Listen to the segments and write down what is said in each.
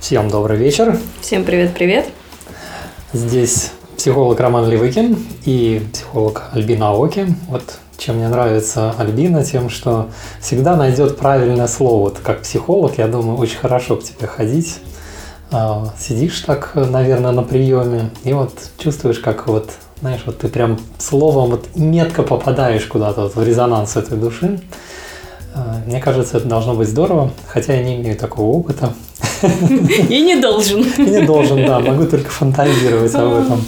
Всем добрый вечер. Всем привет-привет. Здесь психолог Роман Левыкин и психолог Альбина Оки. Вот чем мне нравится Альбина, тем, что всегда найдет правильное слово. Вот как психолог, я думаю, очень хорошо к тебе ходить. А, сидишь так, наверное, на приеме, и вот чувствуешь, как вот, знаешь, вот ты прям словом вот метко попадаешь куда-то вот в резонанс этой души. А, мне кажется, это должно быть здорово, хотя я не имею такого опыта. И не должен. И не должен, да, могу только фантазировать об этом.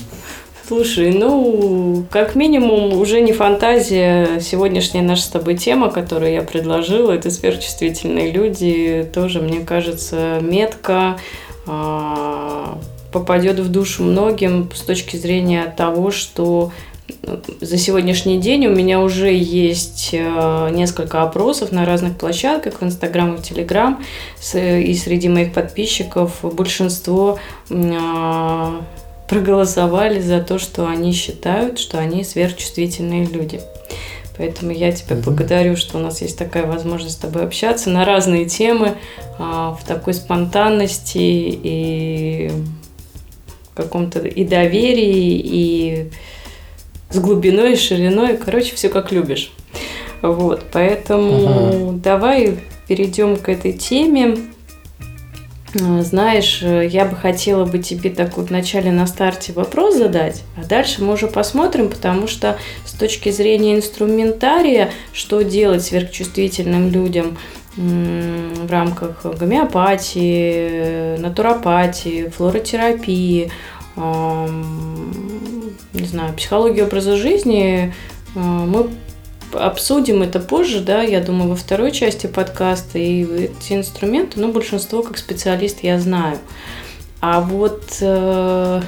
Слушай, ну, как минимум, уже не фантазия. Сегодняшняя наша с тобой тема, которую я предложила, это сверхчувствительные люди. Тоже, мне кажется, метко а, попадет в душу многим с точки зрения того, что за сегодняшний день у меня уже есть э, несколько опросов на разных площадках, в Инстаграм и в Телеграм, и среди моих подписчиков большинство а, проголосовали за то, что они считают, что они сверхчувствительные люди. Поэтому я тебя угу. благодарю, что у нас есть такая возможность с тобой общаться на разные темы, а, в такой спонтанности и каком-то и доверии, и с глубиной, шириной. Короче, все как любишь. Вот, поэтому угу. давай перейдем к этой теме. А, знаешь, я бы хотела бы тебе так вот вначале на старте вопрос задать, а дальше мы уже посмотрим, потому что с точки зрения инструментария, что делать сверхчувствительным людям в рамках гомеопатии, натуропатии, флоротерапии, не знаю, психологии образа жизни, а, мы обсудим это позже, да, я думаю, во второй части подкаста. И эти инструменты, ну, большинство как специалист я знаю. А вот э,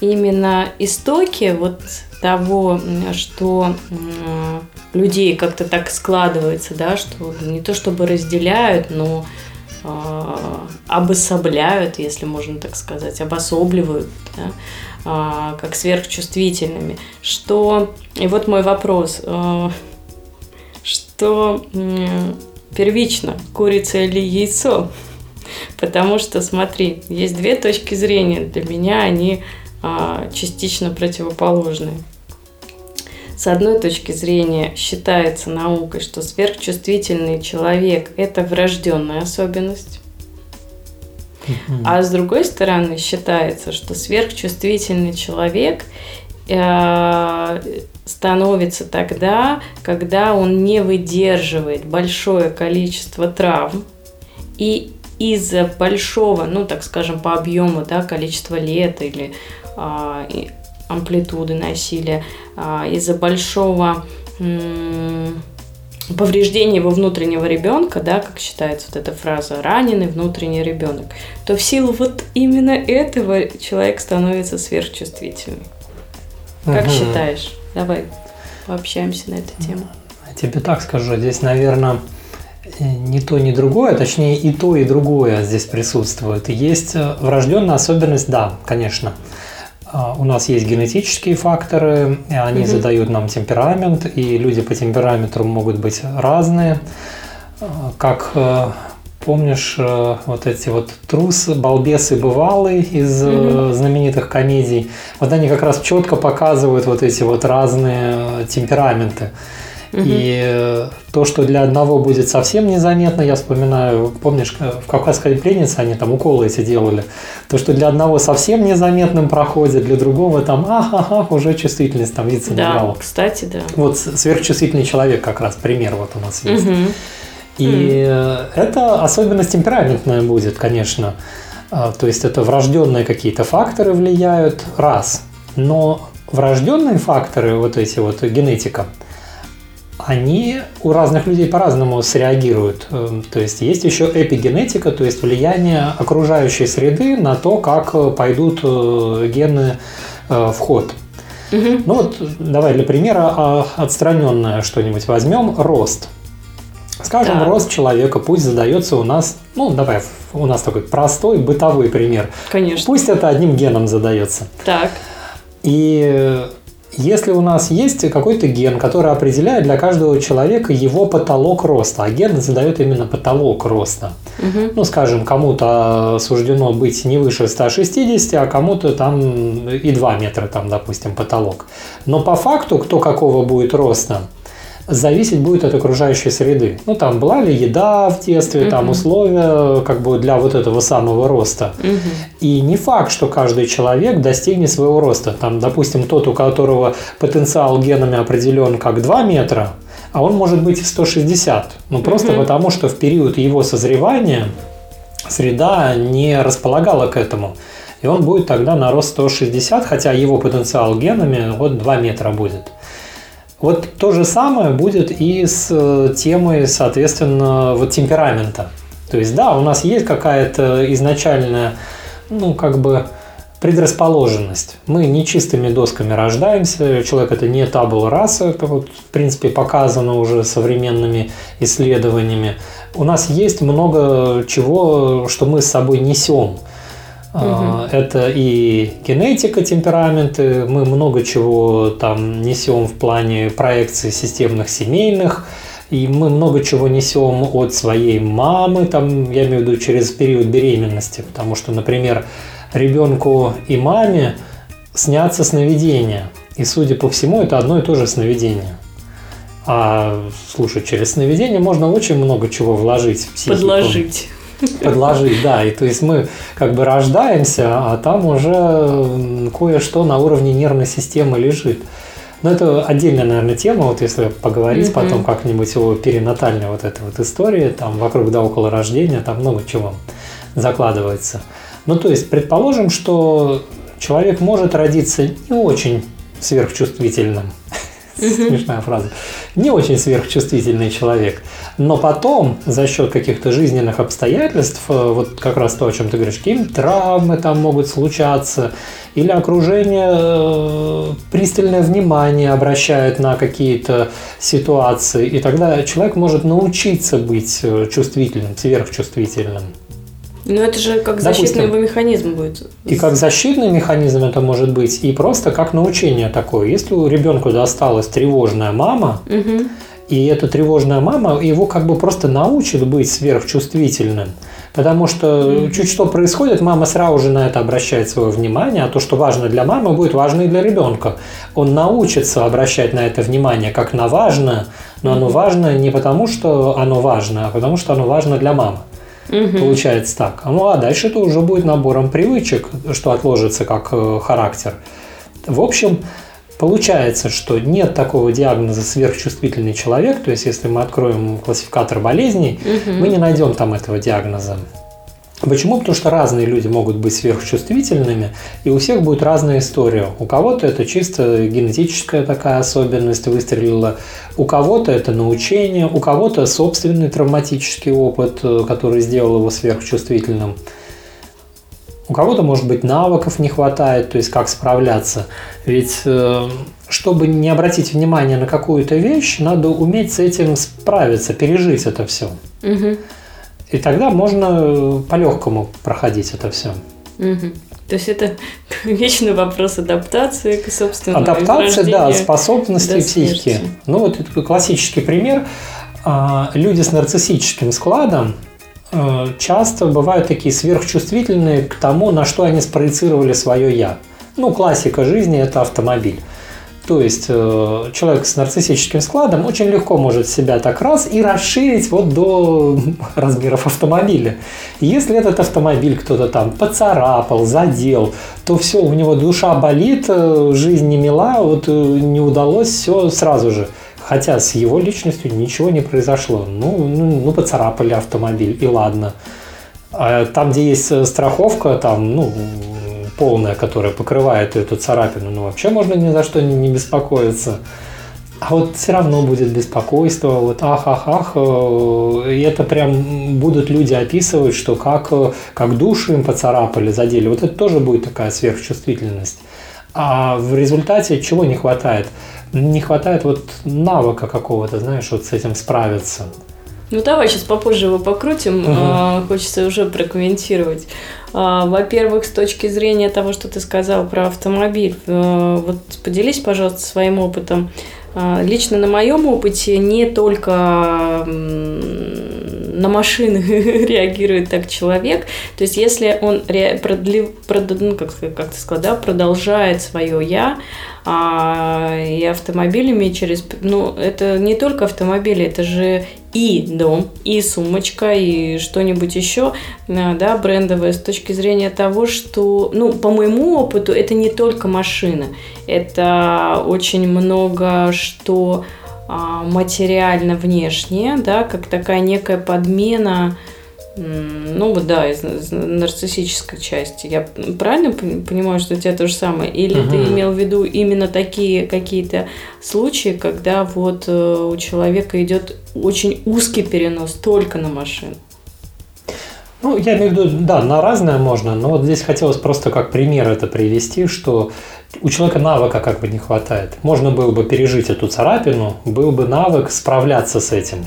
именно истоки вот того, что э, людей как-то так складывается, да, что не то чтобы разделяют, но обособляют, если можно так сказать, обособливают, да, а, как сверхчувствительными, что... И вот мой вопрос. А, что первично, курица или яйцо? Потому что, смотри, есть две точки зрения. Для меня они частично противоположные. С одной точки зрения считается наукой, что сверхчувствительный человек – это врожденная особенность. А с другой стороны, считается, что сверхчувствительный человек э, становится тогда, когда он не выдерживает большое количество травм и из-за большого, ну так скажем, по объему, да, количества лет или а, амплитуды насилия, а, из-за большого повреждение его внутреннего ребенка, да, как считается вот эта фраза, раненый внутренний ребенок, то в силу вот именно этого человек становится сверхчувствительным. Как угу. считаешь? Давай пообщаемся на эту тему. Я тебе так скажу, здесь, наверное, ни то, ни другое, точнее и то, и другое здесь присутствует. Есть э, врожденная особенность, да, конечно – у нас есть генетические факторы, они угу. задают нам темперамент, и люди по темпераменту могут быть разные. А, как э, помнишь э, вот эти вот трусы, балбесы бывалые из угу. знаменитых комедий, вот они как раз четко показывают вот эти вот разные темпераменты. И э, то, что для одного будет совсем незаметно, я вспоминаю, помнишь, э, в «Кавказской пленнице» они там уколы эти делали, то, что для одного совсем незаметным проходит, для другого там ах, ах, ах уже чувствительность там видится Да, кстати, да. Вот сверхчувствительный человек как раз, пример вот у нас есть. Угу. И mm. это особенность темпераментная будет, конечно. А, то есть это врожденные какие-то факторы влияют, раз. Но врожденные факторы, вот эти вот генетика – они у разных людей по-разному среагируют. Эм, то есть есть еще эпигенетика, то есть влияние окружающей среды на то, как э, пойдут э, гены э, в ход. Угу. Ну вот давай для примера а, отстраненное что-нибудь возьмем. Рост. Скажем, да. рост человека пусть задается у нас, ну давай, у нас такой простой бытовой пример. Конечно. Пусть это одним геном задается. Так. И если у нас есть какой-то ген, который определяет для каждого человека его потолок роста, а ген задает именно потолок роста. Угу. Ну, скажем, кому-то суждено быть не выше 160, а кому-то там и 2 метра, там, допустим, потолок. Но по факту, кто какого будет роста, зависеть будет от окружающей среды. Ну, там была ли еда в детстве, угу. там условия как бы для вот этого самого роста. Угу. И не факт, что каждый человек достигнет своего роста. Там, допустим, тот, у которого потенциал генами определен как 2 метра, а он может быть и 160. Ну, просто угу. потому, что в период его созревания среда не располагала к этому. И он будет тогда на рост 160, хотя его потенциал генами вот 2 метра будет. Вот то же самое будет и с э, темой, соответственно, вот темперамента. То есть, да, у нас есть какая-то изначальная, ну, как бы предрасположенность. Мы не чистыми досками рождаемся, человек это не табул раса, это вот, в принципе, показано уже современными исследованиями. У нас есть много чего, что мы с собой несем. Угу. Это и генетика, темпераменты, мы много чего там несем в плане проекции системных семейных, и мы много чего несем от своей мамы, там, я имею в виду через период беременности, потому что, например, ребенку и маме снятся сновидения, и, судя по всему, это одно и то же сновидение. А слушай, через сновидение можно очень много чего вложить в психику. Подложить подложить, да. И то есть мы как бы рождаемся, а там уже кое-что на уровне нервной системы лежит. Но это отдельная, наверное, тема, вот если поговорить mm-hmm. потом как-нибудь о перинатальной вот этой вот истории, там вокруг да около рождения, там много чего закладывается. Ну, то есть, предположим, что человек может родиться не очень сверхчувствительным, Смешная фраза. Не очень сверхчувствительный человек. Но потом, за счет каких-то жизненных обстоятельств, э, вот как раз то, о чем ты говоришь, какие-то травмы там могут случаться, или окружение э, пристальное внимание обращает на какие-то ситуации, и тогда человек может научиться быть э, чувствительным, сверхчувствительным. Ну, это же как защитный Допустим, механизм будет. И как защитный механизм это может быть, и просто как научение такое. Если у ребенка досталась тревожная мама, угу. И эта тревожная мама его как бы просто научит быть сверхчувствительным. Потому что чуть что происходит, мама сразу же на это обращает свое внимание, а то, что важно для мамы, будет важно и для ребенка. Он научится обращать на это внимание как на важное, но оно важно не потому, что оно важно, а потому, что оно важно для мамы. Угу. Получается так. Ну а дальше это уже будет набором привычек, что отложится как э, характер. В общем, получается, что нет такого диагноза сверхчувствительный человек. То есть, если мы откроем классификатор болезней, угу. мы не найдем там этого диагноза. Почему? Потому что разные люди могут быть сверхчувствительными, и у всех будет разная история. У кого-то это чисто генетическая такая особенность выстрелила, у кого-то это научение, у кого-то собственный травматический опыт, э, который сделал его сверхчувствительным. У кого-то, может быть, навыков не хватает, то есть как справляться. Ведь э, чтобы не обратить внимание на какую-то вещь, надо уметь с этим справиться, пережить это все. Угу. И тогда можно по-легкому проходить это все. Угу. То есть это вечный вопрос адаптации к собственному Адаптация, да, способности психики. Ну вот это классический пример. А, люди с нарциссическим складом часто бывают такие сверхчувствительные к тому, на что они спроецировали свое «я». Ну, классика жизни – это автомобиль. То есть э, человек с нарциссическим складом очень легко может себя так раз и расширить вот до размеров автомобиля. Если этот автомобиль кто-то там поцарапал, задел, то все, у него душа болит, э, жизнь не мила, вот э, не удалось все сразу же. Хотя с его личностью ничего не произошло. Ну, ну, ну поцарапали автомобиль, и ладно. А там, где есть страховка, там, ну, полная, которая покрывает эту царапину, ну вообще можно ни за что не, беспокоиться. А вот все равно будет беспокойство, вот ах, ах, ах, э, и это прям будут люди описывать, что как, э, как душу им поцарапали, задели. Вот это тоже будет такая сверхчувствительность. А в результате чего не хватает? Не хватает вот навыка какого-то, знаешь, вот с этим справиться. Ну давай сейчас попозже его покрутим. Угу. Хочется уже прокомментировать. А, во-первых, с точки зрения того, что ты сказал про автомобиль, э, вот поделись, пожалуйста, своим опытом. А, лично на моем опыте не только на машины реагирует так человек. То есть, если он продлив, прод, ну, как, как ты сказал, да, продолжает свое я, а, и автомобилями через... Ну, это не только автомобили, это же и дом, и сумочка, и что-нибудь еще, да, брендовое, с точки зрения того, что, ну, по моему опыту, это не только машина, это очень много что а, материально внешнее, да, как такая некая подмена ну вот да, из, из нарциссической части. Я правильно понимаю, что у тебя то же самое? Или угу. ты имел в виду именно такие какие-то случаи, когда вот э, у человека идет очень узкий перенос только на машину? Ну, я имею в виду, да, на разное можно, но вот здесь хотелось просто как пример это привести, что у человека навыка как бы не хватает. Можно было бы пережить эту царапину, был бы навык справляться с этим.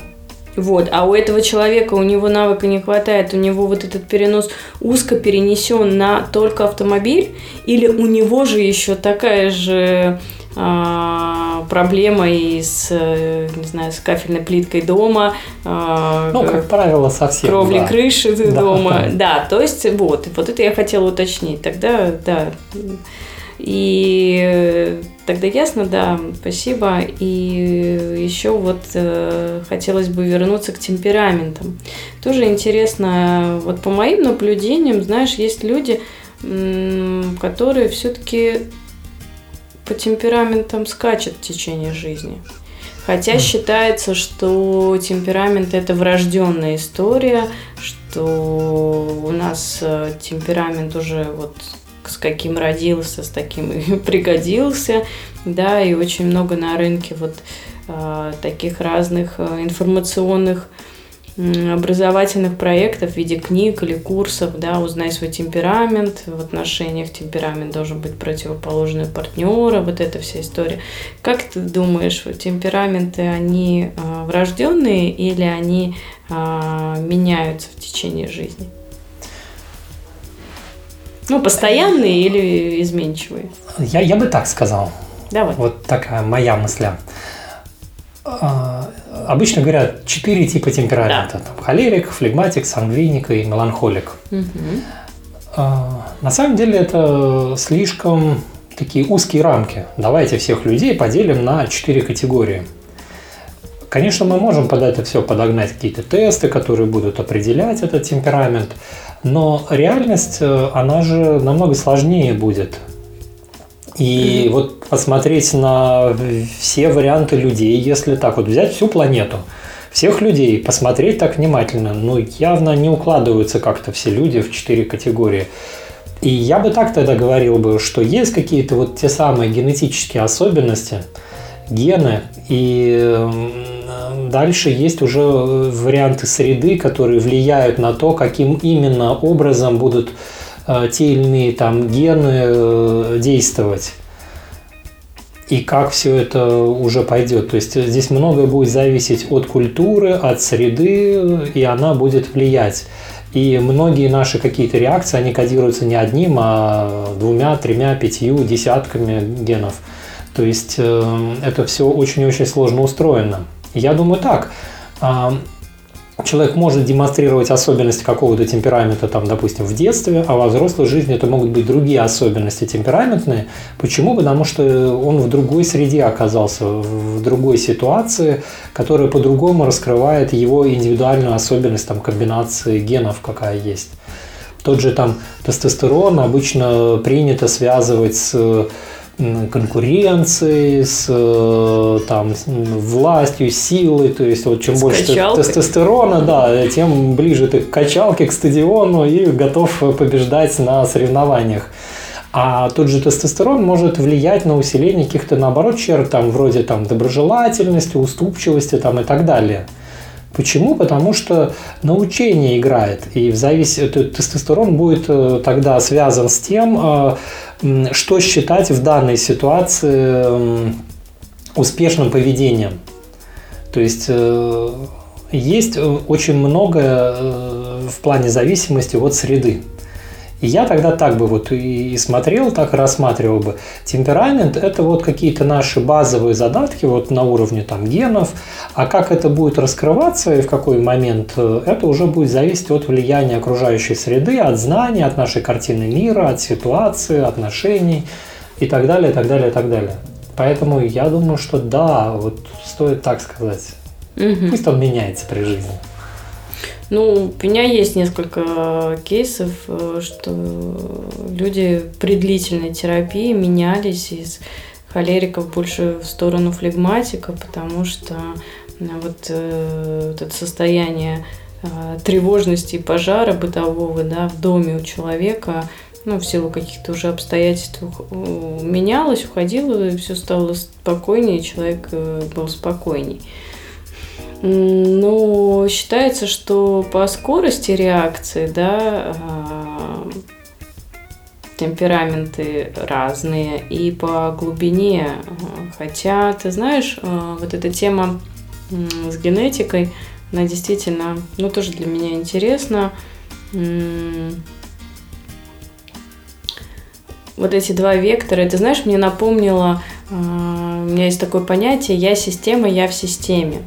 Вот. А у этого человека, у него навыка не хватает, у него вот этот перенос узко перенесен на только автомобиль, или у него же еще такая же а, проблема и с, э, не знаю, с кафельной плиткой дома. А, ну, как правило, совсем. Кровли да. крыши да. дома. Да, то есть вот, вот это я хотела уточнить. Тогда, да. И Тогда ясно, да, спасибо. И еще вот э, хотелось бы вернуться к темпераментам. Тоже интересно, вот по моим наблюдениям, знаешь, есть люди, которые все-таки по темпераментам скачут в течение жизни. Хотя считается, что темперамент это врожденная история, что у нас э, темперамент уже вот с каким родился, с таким и пригодился, да, и очень много на рынке вот э, таких разных э, информационных образовательных проектов в виде книг или курсов, да, узнай свой темперамент, в отношениях темперамент должен быть противоположный партнера, вот эта вся история. Как ты думаешь, темпераменты, они э, врожденные или они э, меняются в течение жизни? Ну, постоянные или изменчивые? Я, я бы так сказал. Давай. Вот такая моя мысля. А, обычно говорят четыре типа темперамента. Да. Там, холерик, флегматик, сангвиник и меланхолик. Угу. На самом деле это слишком такие узкие рамки. Давайте всех людей поделим на четыре категории. Конечно, мы можем под это все подогнать какие-то тесты, которые будут определять этот темперамент, но реальность, э, она же намного сложнее будет. И mm-hmm. вот посмотреть на все варианты людей, если так вот взять всю планету, всех людей, посмотреть так внимательно, ну, явно не укладываются как-то все люди в четыре категории. И я бы так тогда говорил бы, что есть какие-то вот те самые генетические особенности, гены, и дальше есть уже варианты среды, которые влияют на то, каким именно образом будут э, те или иные там гены э, действовать и как все это уже пойдет. То есть здесь многое будет зависеть от культуры, от среды, и она будет влиять. И многие наши какие-то реакции, они кодируются не одним, а двумя, тремя, пятью, десятками генов. То есть э, это все очень-очень сложно устроено. Я думаю так. А, человек может демонстрировать особенности какого-то темперамента, там, допустим, в детстве, а во взрослой жизни это могут быть другие особенности темпераментные. Почему? Потому что он в другой среде оказался, в другой ситуации, которая по-другому раскрывает его индивидуальную особенность там, комбинации генов, какая есть. Тот же там тестостерон обычно принято связывать с конкуренцией, с э, там, властью, силой. То есть, вот чем с больше качалкой. тестостерона, да, тем ближе ты к качалке, к стадиону и готов побеждать на соревнованиях. А тот же тестостерон может влиять на усиление каких-то, наоборот, черт, там, вроде там, доброжелательности, уступчивости там, и так далее. Почему? Потому что научение играет, и в зависимости тестостерон будет э, тогда связан с тем, э, что считать в данной ситуации успешным поведением. То есть э, есть очень многое в плане зависимости от среды. И я тогда так бы вот и смотрел, так и рассматривал бы. Темперамент – это вот какие-то наши базовые задатки вот на уровне там генов, а как это будет раскрываться и в какой момент, э, это уже будет зависеть от влияния окружающей среды, от знаний, от нашей картины мира, от ситуации, отношений и так далее, и так далее, и так далее. Поэтому я думаю, что да, вот стоит так сказать. Угу. Пусть он меняется при жизни. Ну, у меня есть несколько кейсов, э, что люди при длительной терапии менялись из холериков больше в сторону флегматика, потому что э, вот, э, вот это состояние тревожности и пожара бытового да, в доме у человека ну, в силу каких-то уже обстоятельств менялось, уходило, и все стало спокойнее, человек был спокойней. Но считается, что по скорости реакции, да, а, темпераменты разные и по глубине. Хотя, ты знаешь, а, вот эта тема с генетикой, она действительно, ну, тоже для меня интересна. Вот эти два вектора, это, знаешь, мне напомнило, а, у меня есть такое понятие «я система, я в системе».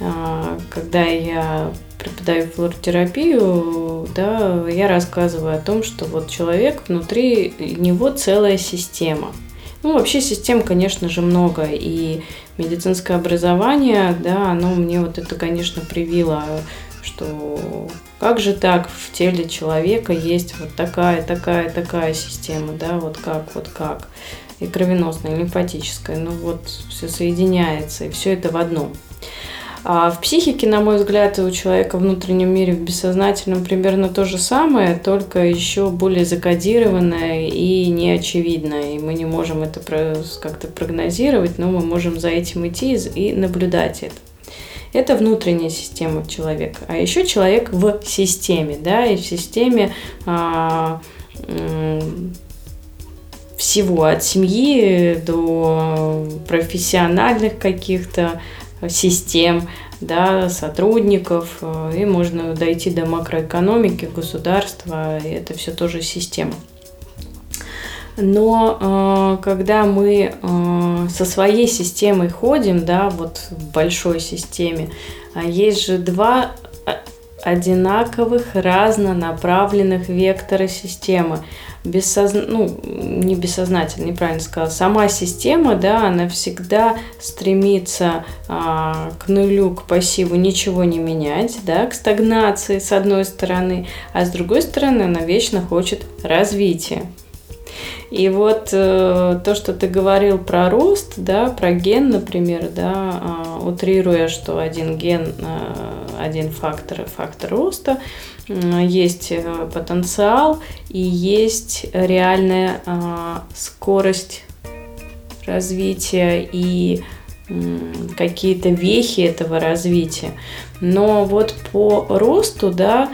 А, когда я преподаю флоротерапию, да, я рассказываю о том, что вот человек внутри него целая система. Ну, вообще систем, конечно же, много, и медицинское образование, да, оно мне вот это, конечно, привило, что как же так в теле человека есть вот такая, такая, такая система, да, вот как, вот как, и кровеносная, и лимфатическая, ну вот все соединяется, и все это в одном. А в психике, на мой взгляд, у человека в внутреннем мире, в бессознательном примерно то же самое, только еще более закодированное и неочевидное. И мы не можем это как-то прогнозировать, но мы можем за этим идти и наблюдать это. Это внутренняя система человека. А еще человек в системе, да, и в системе а, всего, от семьи до профессиональных каких-то систем, да, сотрудников, э, и можно дойти до макроэкономики, государства, и это все тоже система. Но э, когда мы э, со своей системой ходим, да, вот в большой системе, а есть же два одинаковых разнонаправленных вектора системы бессозна... ну, не бессознательно, неправильно сказала, сама система, да, она всегда стремится а, к нулю, к пассиву ничего не менять, да, к стагнации с одной стороны, а с другой стороны она вечно хочет развития. И вот э, то, что ты говорил про рост, да, про ген, например, да, э, утрируя, что один ген, э, один фактор, фактор роста, э, есть потенциал и есть реальная э, скорость развития и какие-то вехи этого развития. Но вот по росту, да,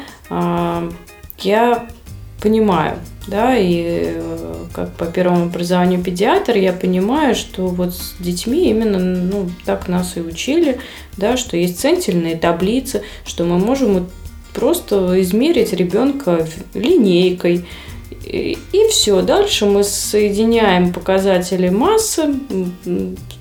я понимаю, да, и э, как по первому образованию педиатр я понимаю, что вот с детьми именно ну, так нас и учили, да, что есть центильные таблицы, что мы можем просто измерить ребенка линейкой, и, и все. Дальше мы соединяем показатели массы,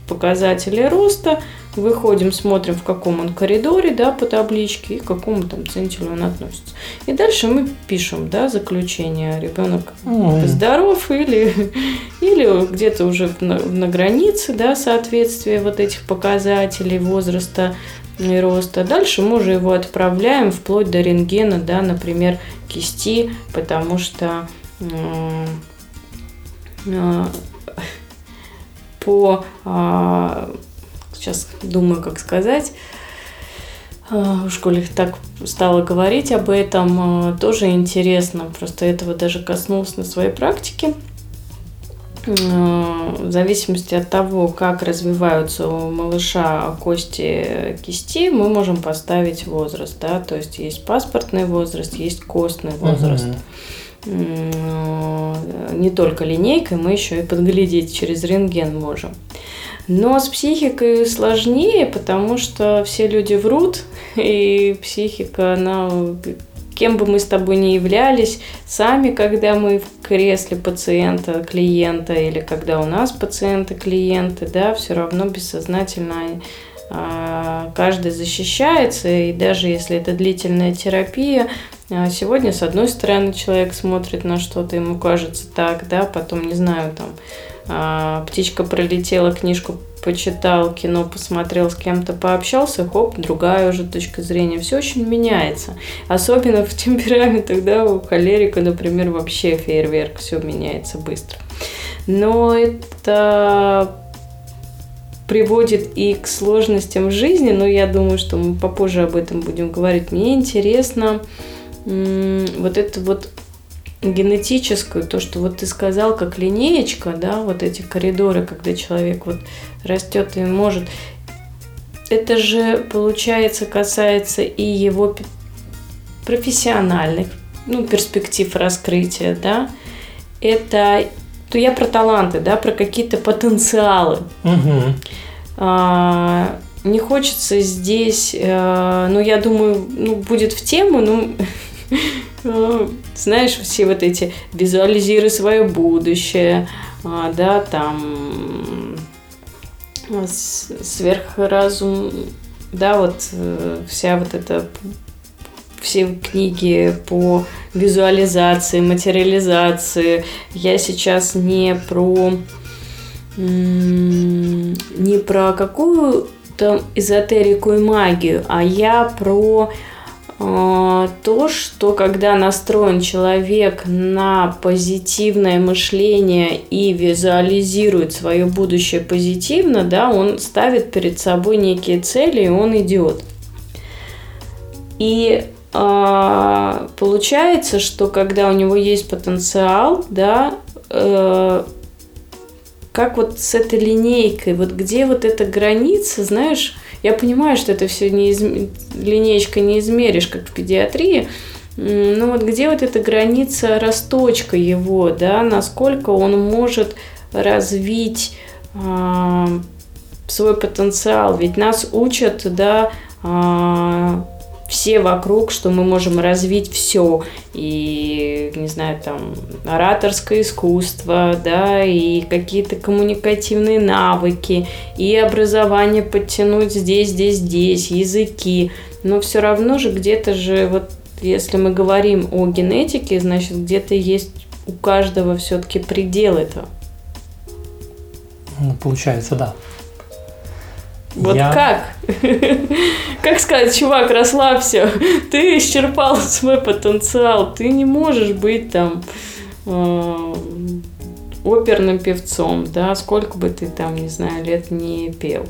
показатели роста, выходим, смотрим, в каком он коридоре, да, по табличке и к какому там центилю он относится. И дальше мы пишем, да, заключение. Ребенок mm. здоров или, или где-то уже на, на границе, да, соответствия вот этих показателей возраста и роста. Дальше мы уже его отправляем вплоть до рентгена, да, например, кисти, потому что э, по а, сейчас думаю, как сказать. А, в школе так стала говорить об этом, а, тоже интересно. Просто этого даже коснулась на своей практике. А, в зависимости от того, как развиваются у малыша кости кисти, мы можем поставить возраст. Да? То есть есть паспортный возраст, есть костный возраст. Угу. Не только линейкой, мы еще и подглядеть через рентген можем. Но с психикой сложнее, потому что все люди врут, и психика, она кем бы мы с тобой ни являлись, сами, когда мы в кресле пациента, клиента, или когда у нас пациенты, клиенты, да, все равно бессознательно а, каждый защищается, и даже если это длительная терапия, а, сегодня, с одной стороны, человек смотрит на что-то, ему кажется так, да, потом, не знаю, там, птичка пролетела, книжку почитал, кино посмотрел, с кем-то пообщался, хоп, другая уже точка зрения. Все очень меняется. Особенно в темпераментах, да, у холерика, например, вообще фейерверк, все меняется быстро. Но это приводит и к сложностям в жизни, но я думаю, что мы попозже об этом будем говорить. Мне интересно вот это вот генетическую, то, что вот ты сказал, как линеечка, да, вот эти коридоры, когда человек вот растет и может, это же, получается, касается и его профессиональных, ну, перспектив раскрытия, да, это, то я про таланты, да, про какие-то потенциалы. Угу. А, не хочется здесь, а, ну, я думаю, ну, будет в тему, ну, знаешь, все вот эти визуализируй свое будущее, а, да, там сверхразум, да, вот э, вся вот эта все книги по визуализации, материализации. Я сейчас не про не про какую-то эзотерику и магию, а я про то, что когда настроен человек на позитивное мышление и визуализирует свое будущее позитивно, да, он ставит перед собой некие цели, и он идет. И э, получается, что когда у него есть потенциал, да, э, как вот с этой линейкой, вот где вот эта граница, знаешь, я понимаю, что это все не из... линеечка не измеришь, как в педиатрии, но вот где вот эта граница росточка его, да, насколько он может развить э, свой потенциал, ведь нас учат, да, э, все вокруг, что мы можем развить все. И, не знаю, там, ораторское искусство, да, и какие-то коммуникативные навыки, и образование подтянуть здесь, здесь, здесь, языки. Но все равно же где-то же, вот если мы говорим о генетике, значит, где-то есть у каждого все-таки предел этого. Ну, получается, да. Вот я... как? Как сказать, чувак, расслабься, ты исчерпал свой потенциал, ты не можешь быть там э, оперным певцом, да, сколько бы ты там, не знаю, лет не пел.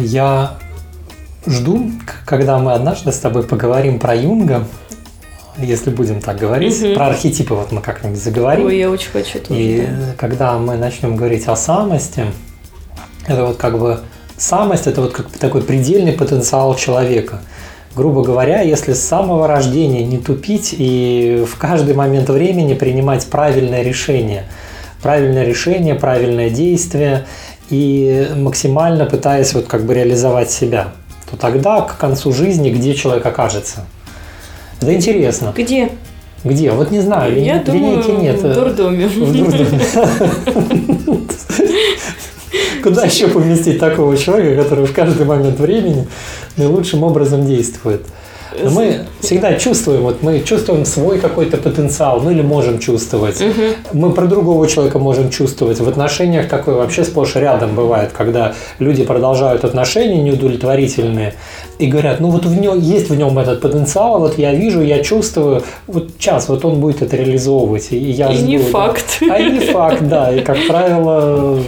Я жду, когда мы однажды с тобой поговорим про Юнга, если будем так говорить. Угу. Про архетипы вот мы как-нибудь заговорим. Ой, я очень хочу тоже. И да. когда мы начнем говорить о самости, это вот как бы самость, это вот как такой предельный потенциал человека. Грубо говоря, если с самого рождения не тупить и в каждый момент времени принимать правильное решение, правильное решение, правильное действие и максимально пытаясь вот как бы реализовать себя, то тогда к концу жизни где человек окажется? Это интересно. Где? Где? Вот не знаю, Я линейки думаю, нет. В дурдоме. В дурдоме. Куда еще поместить такого человека, который в каждый момент времени наилучшим образом действует? Мы всегда чувствуем, вот мы чувствуем свой какой-то потенциал, ну или можем чувствовать. Угу. Мы про другого человека можем чувствовать. В отношениях такое вообще сплошь рядом бывает, когда люди продолжают отношения неудовлетворительные и говорят, ну вот в нем есть в нем этот потенциал, вот я вижу, я чувствую, вот час, вот он будет это реализовывать, и я и жду. не факт. А и не факт, да, и как правило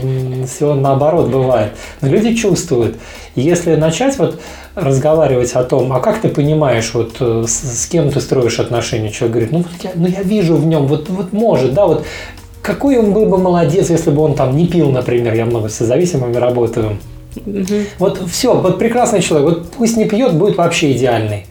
все наоборот бывает. Но люди чувствуют. Если начать вот разговаривать о том, а как ты понимаешь, вот э, с, с кем ты строишь отношения, человек говорит, ну, я, ну я вижу в нем, вот, вот может, да, вот какой он был бы молодец, если бы он там не пил, например, я много с зависимыми работаю. Угу. Вот все, вот прекрасный человек, вот пусть не пьет, будет вообще идеальный.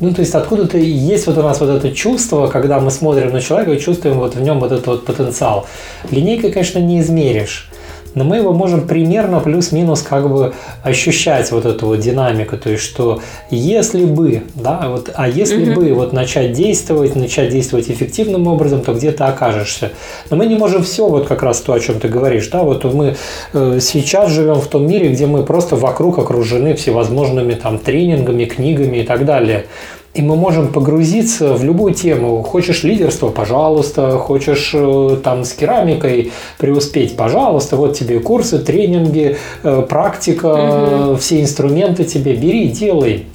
Ну, то есть откуда-то есть вот у нас вот это чувство, когда мы смотрим на человека и чувствуем вот в нем вот этот вот потенциал. Линейкой, конечно, не измеришь но мы его можем примерно плюс-минус как бы ощущать вот эту вот динамику, то есть что если бы, да, вот, а если угу. бы вот начать действовать, начать действовать эффективным образом, то где ты окажешься. Но мы не можем все вот как раз то, о чем ты говоришь, да, вот мы э, сейчас живем в том мире, где мы просто вокруг окружены всевозможными там тренингами, книгами и так далее. И мы можем погрузиться в любую тему. Хочешь лидерство, пожалуйста. Хочешь э, там с керамикой преуспеть, пожалуйста. Вот тебе курсы, тренинги, э, практика, угу. все инструменты тебе бери, делай.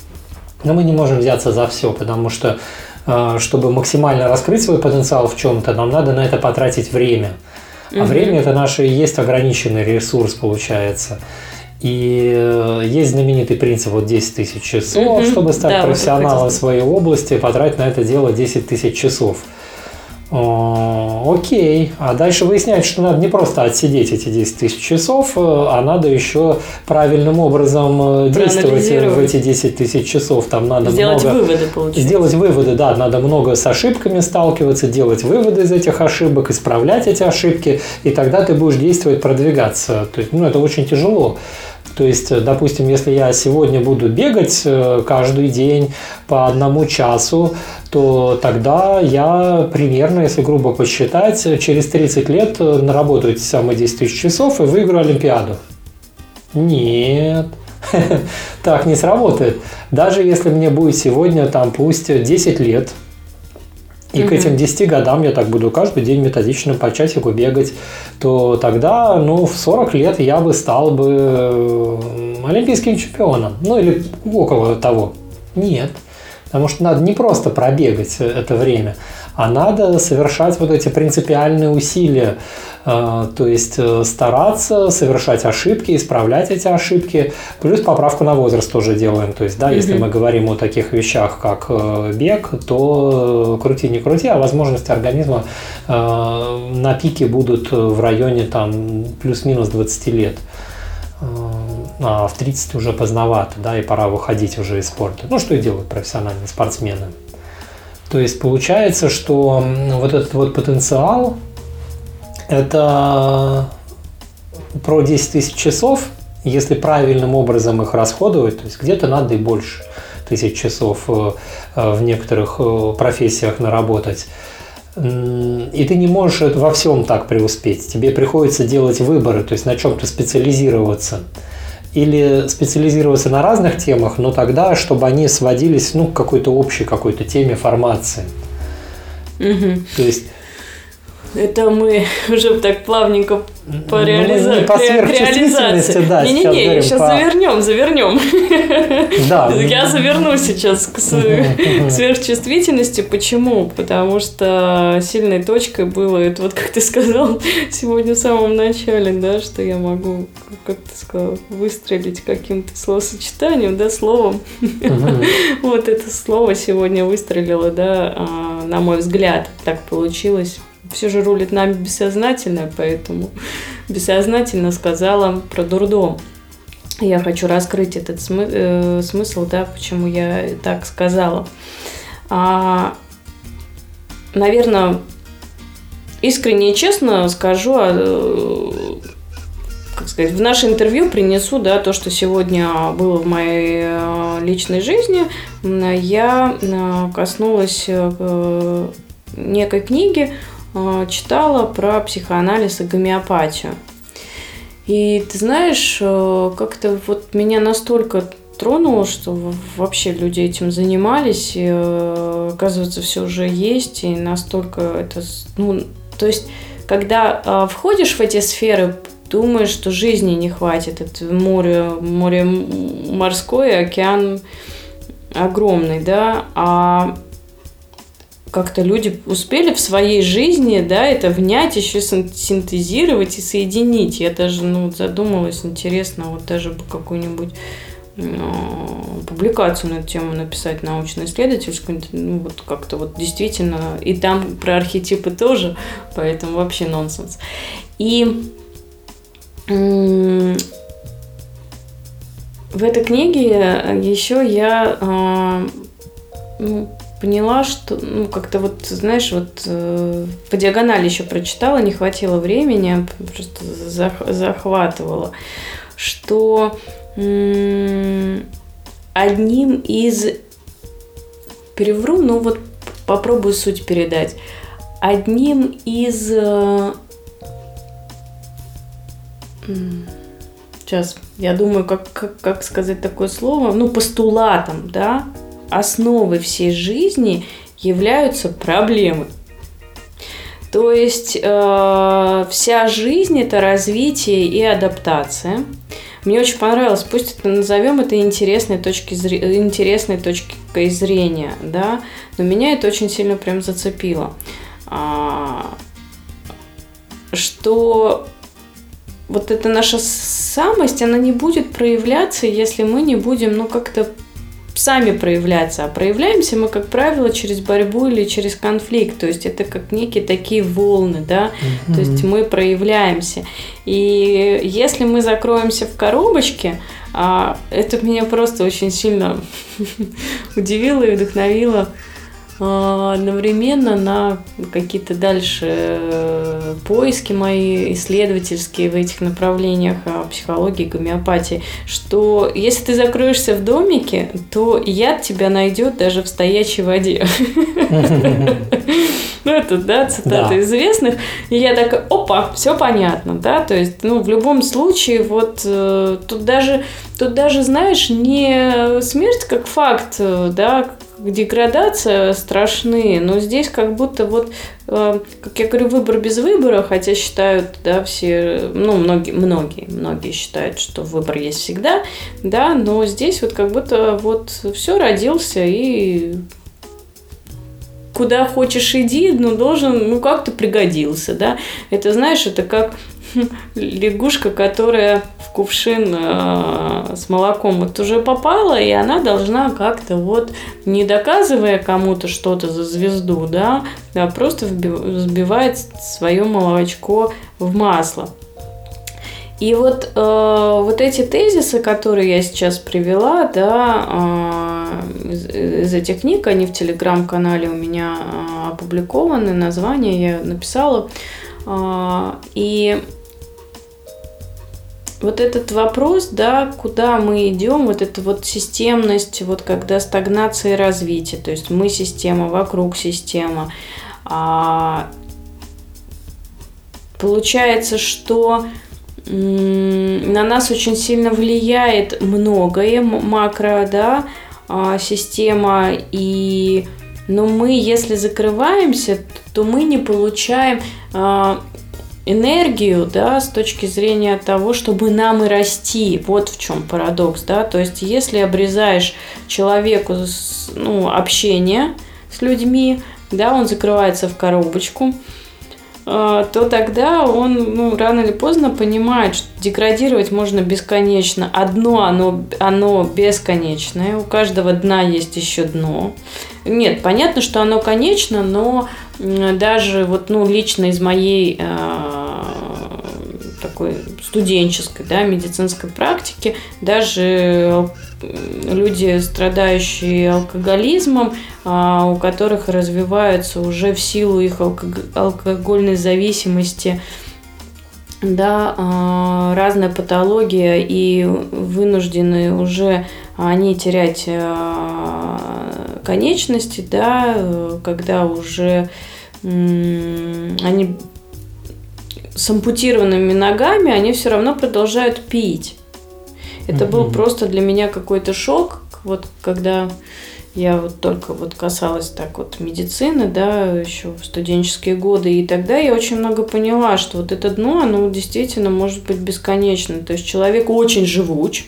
Но мы не можем взяться за все, потому что чтобы максимально раскрыть свой потенциал в чем-то, нам надо на это потратить время. А угу. время это наш и есть ограниченный ресурс, получается. И э, есть знаменитый принцип вот 10 тысяч часов, угу. чтобы стать да, профессионалом в своей области, потратить на это дело 10 тысяч часов. О, окей. А дальше выясняется, что надо не просто отсидеть эти 10 тысяч часов, э, а надо еще правильным образом э, действовать в эти 10 тысяч часов. Там надо сделать много... выводы, получается. Сделать выводы, да. Надо много с ошибками сталкиваться, делать выводы из этих ошибок, исправлять эти ошибки, и тогда ты будешь действовать, продвигаться. То есть, ну, это очень тяжело. То есть, э, допустим, если я сегодня буду бегать э, каждый день по одному часу, то тогда я примерно, если грубо посчитать, через 30 лет э, наработаю эти самые 10 тысяч часов и выиграю Олимпиаду. Нет, так не сработает. Даже если мне будет сегодня там пусть 10 лет, и угу. к этим 10 годам я так буду каждый день методично по часику бегать, то тогда, ну, в 40 лет я бы стал бы олимпийским чемпионом. Ну, или около того. Нет. Потому что надо не просто пробегать это время, а надо совершать вот эти принципиальные усилия. Э, то есть э, стараться совершать ошибки, исправлять эти ошибки. Плюс поправку на возраст тоже делаем. То есть, да, mm-hmm. если мы говорим о таких вещах, как э, бег, то крути не крути, а возможности организма на пике будут в районе там плюс-минус 20 лет а в 30 уже поздновато, да, и пора выходить уже из спорта. Ну, что и делают профессиональные спортсмены. То есть получается, что вот этот вот потенциал – это про 10 тысяч часов, если правильным образом их расходовать, то есть где-то надо и больше тысяч часов э, э, в некоторых э, профессиях наработать. И ты не можешь во всем так преуспеть. Тебе приходится делать выборы, то есть на чем-то специализироваться или специализироваться на разных темах, но тогда, чтобы они сводились ну, к какой-то общей какой-то теме формации. Угу. То есть это мы уже так плавненько по, ну, реализа... по реализации. Да, Не-не-не, сейчас, сейчас по... завернем, завернем. Да. Я заверну сейчас к сверхчувствительности. Почему? Потому что сильной точкой было, это вот как ты сказал сегодня в самом начале, да, что я могу, как ты сказал, выстрелить каким-то словосочетанием, да, словом. Вот это слово сегодня выстрелило, да, а, на мой взгляд, так получилось все же рулит нами бессознательно, поэтому бессознательно сказала про дурдом. Я хочу раскрыть этот смы- э, смысл, да, почему я так сказала. А, наверное, искренне и честно скажу, а, как сказать, в наше интервью принесу, да, то, что сегодня было в моей э, личной жизни. Я э, коснулась э, некой книги читала про психоанализ и гомеопатию. И ты знаешь, э, как-то вот меня настолько тронуло, что вообще люди этим занимались, и, э, оказывается, все уже есть, и настолько это, ну, то есть, когда входишь в эти сферы, думаешь, что жизни не хватит, это море, море морское, океан огромный, да, а как-то люди успели в своей жизни, да, это внять, еще синтезировать и соединить. Я даже, ну, задумалась, интересно, вот даже бы какую-нибудь ну, публикацию на эту тему написать научно-исследовательскую, ну, вот как-то вот действительно, и там про архетипы тоже, поэтому вообще нонсенс. И в этой книге еще я а, ну, поняла, что, ну, как-то вот, знаешь, вот э, по диагонали еще прочитала, не хватило времени, просто зах- захватывала, что м- одним из... Перевру, ну вот попробую суть передать. Одним из... Э, сейчас, я думаю, как, как, как сказать такое слово, ну, постулатом, да, основой всей жизни являются проблемы. То есть э, вся жизнь это развитие и адаптация. Мне очень понравилось, пусть это назовем это интересной точки зрения, интересной точкой зрения, да, но меня это очень сильно прям зацепило, а, что вот эта наша самость, она не будет проявляться, если мы не будем, ну, как-то сами проявляться. А проявляемся мы, как правило, через борьбу или через конфликт. То есть это как некие такие волны, да. Mm-hmm. То есть мы проявляемся. И если мы закроемся в коробочке, а, это меня просто очень сильно удивило и вдохновило одновременно на какие-то дальше э, поиски мои исследовательские в этих направлениях а, психологии, гомеопатии, что если ты закроешься в домике, то яд тебя найдет даже в стоячей воде. Ну, это, да, цитаты известных. И я такая, опа, все понятно, да, то есть, ну, в любом случае, вот э, тут даже, тут даже, знаешь, не смерть как факт, э, да, деградация страшны, но здесь как будто вот, э, как я говорю, выбор без выбора, хотя считают, да, все, ну, многие, многие, многие считают, что выбор есть всегда, да, но здесь вот как будто вот все родился и куда хочешь иди, но должен, ну, как-то пригодился, да. Это, знаешь, это как лягушка, которая в кувшин э, с молоком вот уже попала, и она должна как-то вот, не доказывая кому-то что-то за звезду, да, а просто взбивает свое молочко в масло. И вот, э, вот эти тезисы, которые я сейчас привела, да, э, из, из этих книг, они в телеграм-канале у меня э, опубликованы, название я написала. Э, и вот этот вопрос, да, куда мы идем, вот эта вот системность, вот когда стагнация и развитие, то есть мы система, вокруг система. А, получается, что на нас очень сильно влияет многое, макро, да, а, система, и но мы, если закрываемся, то мы не получаем а, энергию, да, с точки зрения того, чтобы нам и расти. Вот в чем парадокс, да. То есть, если обрезаешь человеку ну, общение с людьми, да, он закрывается в коробочку, а, то тогда он ну, рано или поздно понимает, что деградировать можно бесконечно. Одно, оно, оно бесконечное, у каждого дна есть еще дно. Нет, понятно, что оно конечно, но даже вот, ну, лично из моей э, такой студенческой, да, медицинской практики, даже люди, страдающие алкоголизмом, э, у которых развиваются уже в силу их алкогольной зависимости да, э, разная патология и вынуждены уже они терять конечности, да, когда уже они с ампутированными ногами, они все равно продолжают пить. Это mm-hmm. был просто для меня какой-то шок, вот когда я вот только вот касалась так вот медицины, да, еще в студенческие годы, и тогда я очень много поняла, что вот это дно, оно действительно может быть бесконечным. То есть человек очень живуч,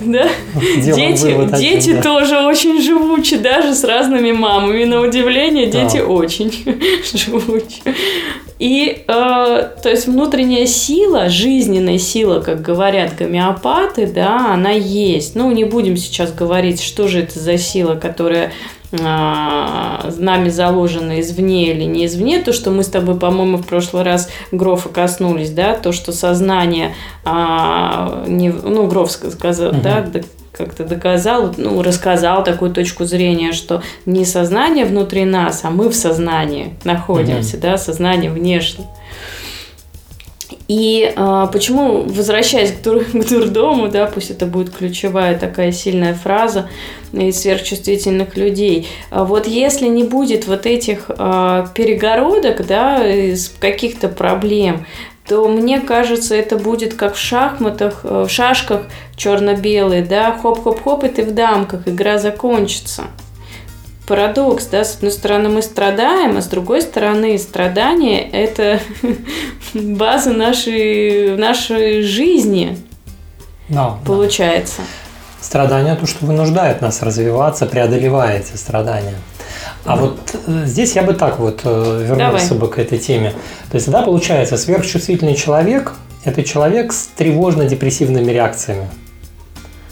да? Дети, дети тоже очень живучи, даже с разными мамами. На удивление, дети очень живучи. И, э, то есть, внутренняя сила, жизненная сила, как говорят гомеопаты, да, она есть. Ну, не будем сейчас говорить, что же это за сила, которая нами заложено извне или не извне, то, что мы с тобой, по-моему, в прошлый раз Грофа коснулись, да, то, что сознание, а, не, ну, Гроф сказал, угу. да, как-то доказал, ну, рассказал такую точку зрения, что не сознание внутри нас, а мы в сознании находимся, угу. да, сознание внешне. И а, почему, возвращаясь к, тур, к дурдому, да, пусть это будет ключевая такая сильная фраза из сверхчувствительных людей, а вот если не будет вот этих а, перегородок, да, из каких-то проблем, то мне кажется, это будет как в шахматах, э, в шашках черно-белые, да, хоп-хоп-хоп, и ты в дамках, игра закончится парадокс, да, с одной стороны мы страдаем, а с другой стороны страдание – это база нашей, нашей жизни, да, получается. Да. Страдание – то, что вынуждает нас развиваться, преодолевая эти страдания. А вот э, здесь я бы так вот э, вернулся Давай. бы к этой теме. То есть, да, получается, сверхчувствительный человек – это человек с тревожно-депрессивными реакциями.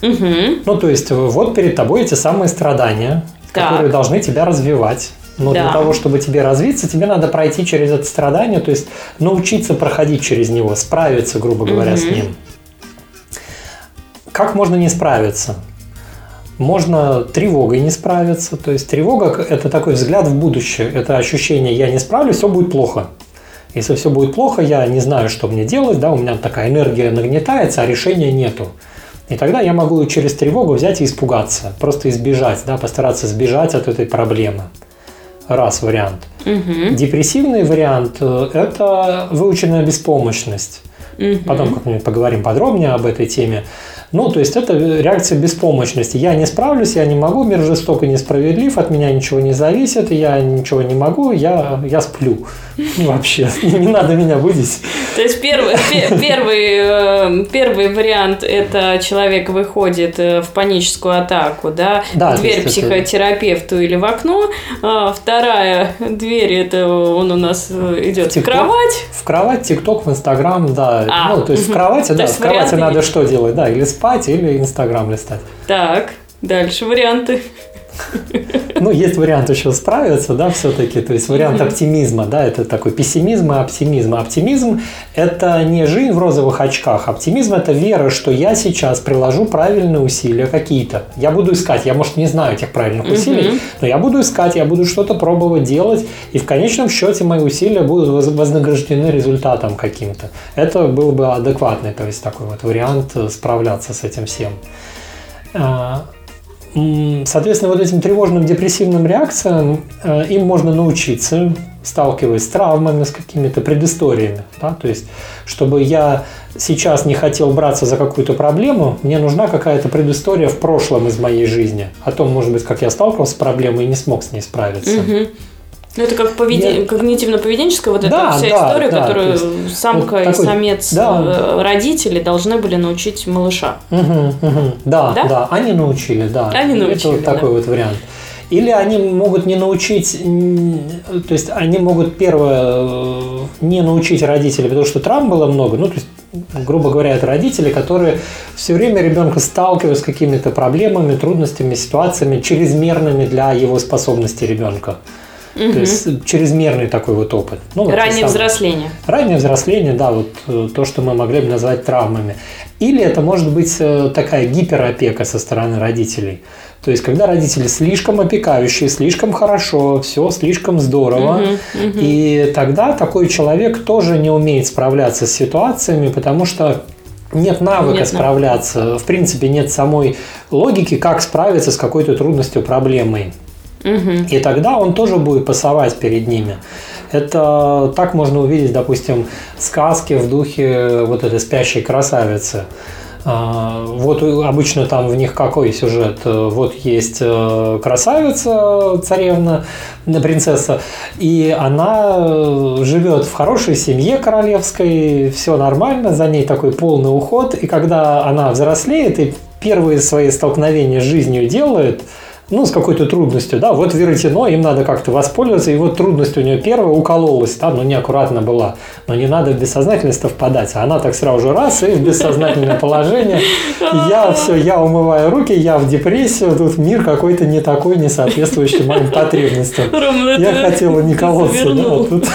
Угу. Ну, то есть, вот перед тобой эти самые страдания, так. которые должны тебя развивать. Но да. для того, чтобы тебе развиться, тебе надо пройти через это страдание, то есть научиться проходить через него, справиться, грубо говоря, угу. с ним. Как можно не справиться? Можно тревогой не справиться. То есть тревога – это такой взгляд в будущее. Это ощущение «я не справлюсь, все будет плохо». Если все будет плохо, я не знаю, что мне делать, да, у меня такая энергия нагнетается, а решения нету. И тогда я могу через тревогу взять и испугаться, просто избежать, да, постараться сбежать от этой проблемы. Раз вариант. Угу. Депрессивный вариант э, – это выученная беспомощность. Угу. Потом как-нибудь поговорим подробнее об этой теме. Ну, то есть это реакция беспомощности. Я не справлюсь, я не могу, мир жесток и несправедлив, от меня ничего не зависит, я ничего не могу, я, я сплю. Вообще, не надо меня будить. То есть первый, первый, э, первый вариант – это человек выходит э, в паническую атаку, да, да дверь психотерапевту или в окно. А вторая дверь – это он у нас э, идет в, в кровать. В кровать, ТикТок, в Инстаграм, да. А, ну, то есть в кровати, да, в кровати надо что делать, да, или спать или Инстаграм листать. Так, дальше варианты. Ну, есть вариант еще справиться, да, все-таки, то есть вариант оптимизма, да, это такой пессимизм и оптимизм. Оптимизм – это не жизнь в розовых очках, оптимизм – это вера, что я сейчас приложу правильные усилия какие-то. Я буду искать, я, может, не знаю этих правильных усилий, но я буду искать, я буду что-то пробовать делать, и в конечном счете мои усилия будут вознаграждены результатом каким-то. Это был бы адекватный, то есть такой вот вариант справляться с этим всем. А, Соответственно, вот этим тревожным депрессивным реакциям э, им можно научиться, сталкиваясь с травмами, с какими-то предысториями. Да? То есть, чтобы я сейчас не хотел браться за какую-то проблему, мне нужна какая-то предыстория в прошлом из моей жизни. О том, может быть, как я сталкивался с проблемой и не смог с ней справиться. Угу. Ну, это как поведение, Я... когнитивно-поведенческая вот да, эта вся да, история, да, которую есть, самка вот такой... и самец да. Э, родители должны были научить малыша. Угу, угу. Да, да, да, они научили, да. Они научили, Это вот да. такой вот вариант. Или они могут не научить, то есть они могут первое э, не научить родителей, потому что травм было много, ну то есть грубо говоря, это родители, которые все время ребенка сталкивают с какими-то проблемами, трудностями, ситуациями, чрезмерными для его способностей ребенка. Угу. То есть чрезмерный такой вот опыт. Ну, вот Раннее взросление. Раннее взросление, да, вот э, то, что мы могли бы назвать травмами. Или это может быть э, такая гиперопека со стороны родителей. То есть, когда родители слишком опекающие, слишком хорошо, все слишком здорово, угу, угу. и тогда такой человек тоже не умеет справляться с ситуациями, потому что нет навыка нет, справляться. В принципе, нет самой логики, как справиться с какой-то трудностью, проблемой. И тогда он тоже будет пасовать перед ними. Это так можно увидеть, допустим, сказки в духе вот этой спящей красавицы. А, вот обычно там в них какой сюжет? Вот есть э, красавица, царевна, принцесса, и она живет в хорошей семье королевской, все нормально, за ней такой полный уход, и когда она взрослеет и первые свои столкновения с жизнью делает – ну, с какой-то трудностью, да, вот веретено, им надо как-то воспользоваться, и вот трудность у нее первая укололась, да, но неаккуратно была, но не надо в бессознательность впадать, а она так сразу же раз, и в бессознательное положение, я все, я умываю руки, я в депрессию, тут мир какой-то не такой, не соответствующий моим потребностям. Я хотела не колоться, да, тут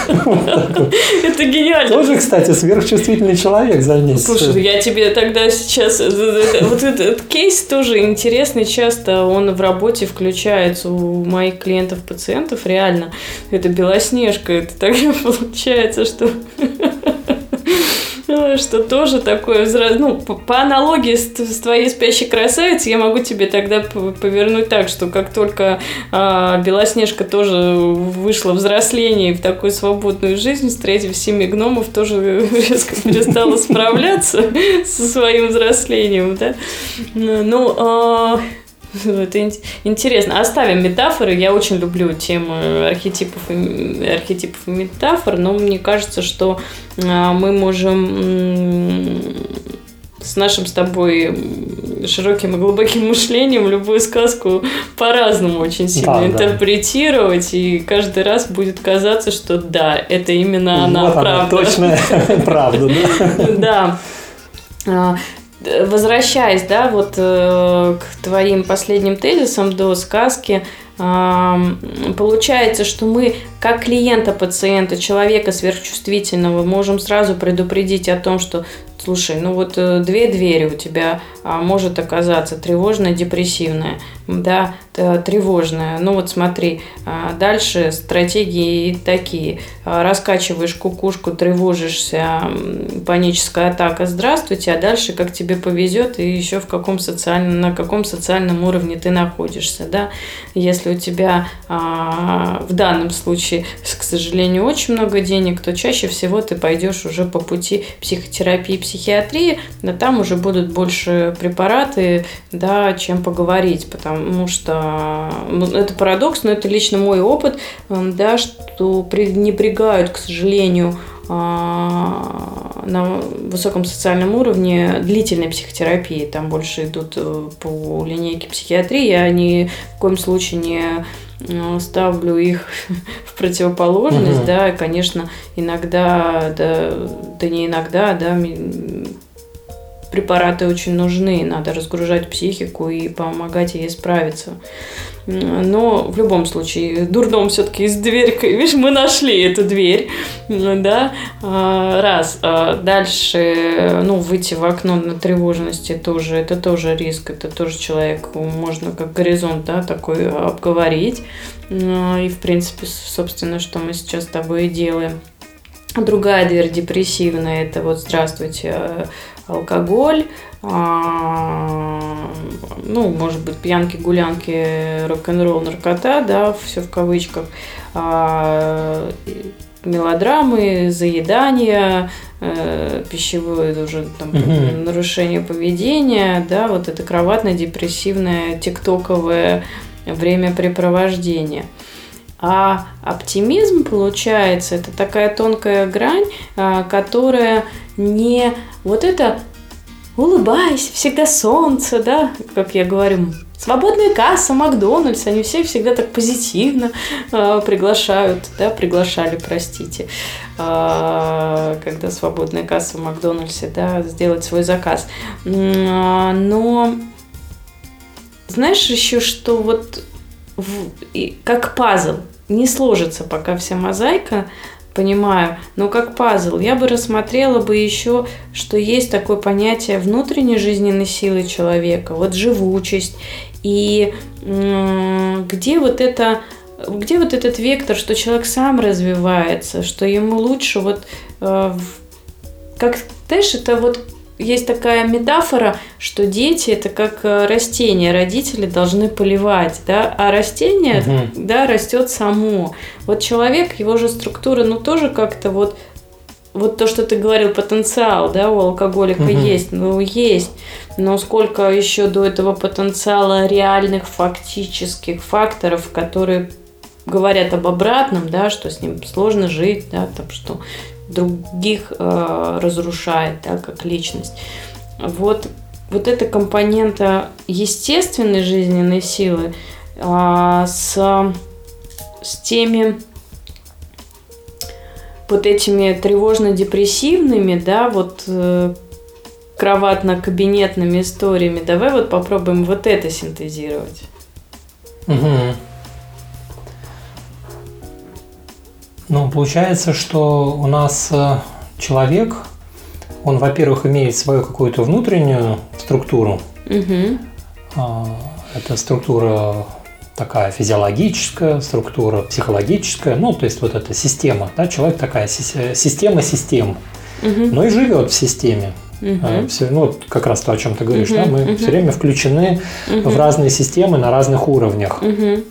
Это гениально. Тоже, кстати, сверхчувствительный человек, заметьте. Слушай, я тебе тогда сейчас, вот этот кейс тоже интересный, часто он в работе включается у моих клиентов-пациентов, реально. Это Белоснежка, это так получается, что что тоже такое, ну, по аналогии с твоей спящей красавицей, я могу тебе тогда повернуть так, что как только а, Белоснежка тоже вышла взросление в такую свободную жизнь, встретив семи гномов, тоже резко перестала справляться со своим взрослением, да. Ну, а, это интересно. Оставим метафоры. Я очень люблю тему архетипов и, архетипов и метафор, но мне кажется, что а, мы можем с нашим с тобой широким и глубоким мышлением любую сказку по-разному очень сильно да, интерпретировать, да. и каждый раз будет казаться, что да, это именно она, вот правда. Она, точная правда, да? Да. Возвращаясь, да, вот э, к твоим последним тезисам до сказки, получается, что мы как клиента пациента, человека сверхчувствительного, можем сразу предупредить о том, что Слушай, ну вот э, две двери у тебя а, может оказаться тревожная, депрессивная, да, тревожная. Ну вот смотри, а, дальше стратегии такие. А, раскачиваешь кукушку, тревожишься, паническая атака, здравствуйте, а дальше как тебе повезет и еще в каком социальном, на каком социальном уровне ты находишься, да. Если у тебя в данном случае, к сожалению, очень много денег, то чаще всего ты пойдешь уже по пути психотерапии, психиатрии, да там уже будут больше препараты, да, чем поговорить, потому что ну, это парадокс, но это лично мой опыт, да, что пренебрегают, к сожалению, а, на высоком социальном уровне длительной психотерапии. Там больше идут э, по линейке психиатрии. Я ни в коем случае не э, ставлю их в противоположность, угу. да, и, конечно, иногда, да, да не иногда, да, препараты очень нужны, надо разгружать психику и помогать ей справиться. Но в любом случае, дурдом все-таки из дверь, видишь, мы нашли эту дверь, да, а, раз. А дальше, ну, выйти в окно на тревожности тоже, это тоже риск, это тоже человеку можно как горизонт, да, такой обговорить. Ну, и, в принципе, собственно, что мы сейчас с тобой и делаем. Другая дверь депрессивная, это вот, здравствуйте, алкоголь, а, ну, может быть, пьянки, гулянки, рок-н-ролл, наркота, да, все в кавычках, а, мелодрамы, заедания, э, пищевое уже там, угу. нарушение поведения, да, вот это кроватно-депрессивное, тиктоковое времяпрепровождение. А оптимизм, получается, это такая тонкая грань, а, которая не вот это улыбайся, всегда солнце, да, как я говорю, свободная касса, Макдональдс, они все всегда так позитивно э, приглашают, да, приглашали, простите, э, когда свободная касса в Макдональдсе, да, сделать свой заказ. Но знаешь еще, что вот в, и, как пазл не сложится пока вся мозаика, понимаю, но как пазл. Я бы рассмотрела бы еще, что есть такое понятие внутренней жизненной силы человека, вот живучесть, и где вот это где вот этот вектор, что человек сам развивается, что ему лучше вот э, как знаешь, это вот есть такая метафора, что дети это как э, растения, родители должны поливать, да, а растение, угу. да, растет само. Вот человек, его же структура, ну тоже как-то вот вот то, что ты говорил, потенциал, да, у алкоголика угу. есть, ну есть, но сколько еще до этого потенциала реальных фактических факторов, которые говорят об обратном, да, что с ним сложно жить, да, там, что других э, разрушает, да, как личность. Вот, вот эта компонента естественной жизненной силы, а, с, с теми вот этими тревожно-депрессивными, да, вот э, кроватно-кабинетными историями. Давай вот попробуем вот это синтезировать. Угу. Ну, получается, что у нас э, человек, он, во-первых, имеет свою какую-то внутреннюю структуру. Угу. Это структура такая физиологическая структура, психологическая, ну, то есть вот эта система, да, человек такая система систем, угу. но и живет в системе. Угу. Все, ну, как раз то, о чем ты говоришь, угу, да, мы угу. все время включены угу. в разные системы на разных уровнях. Угу.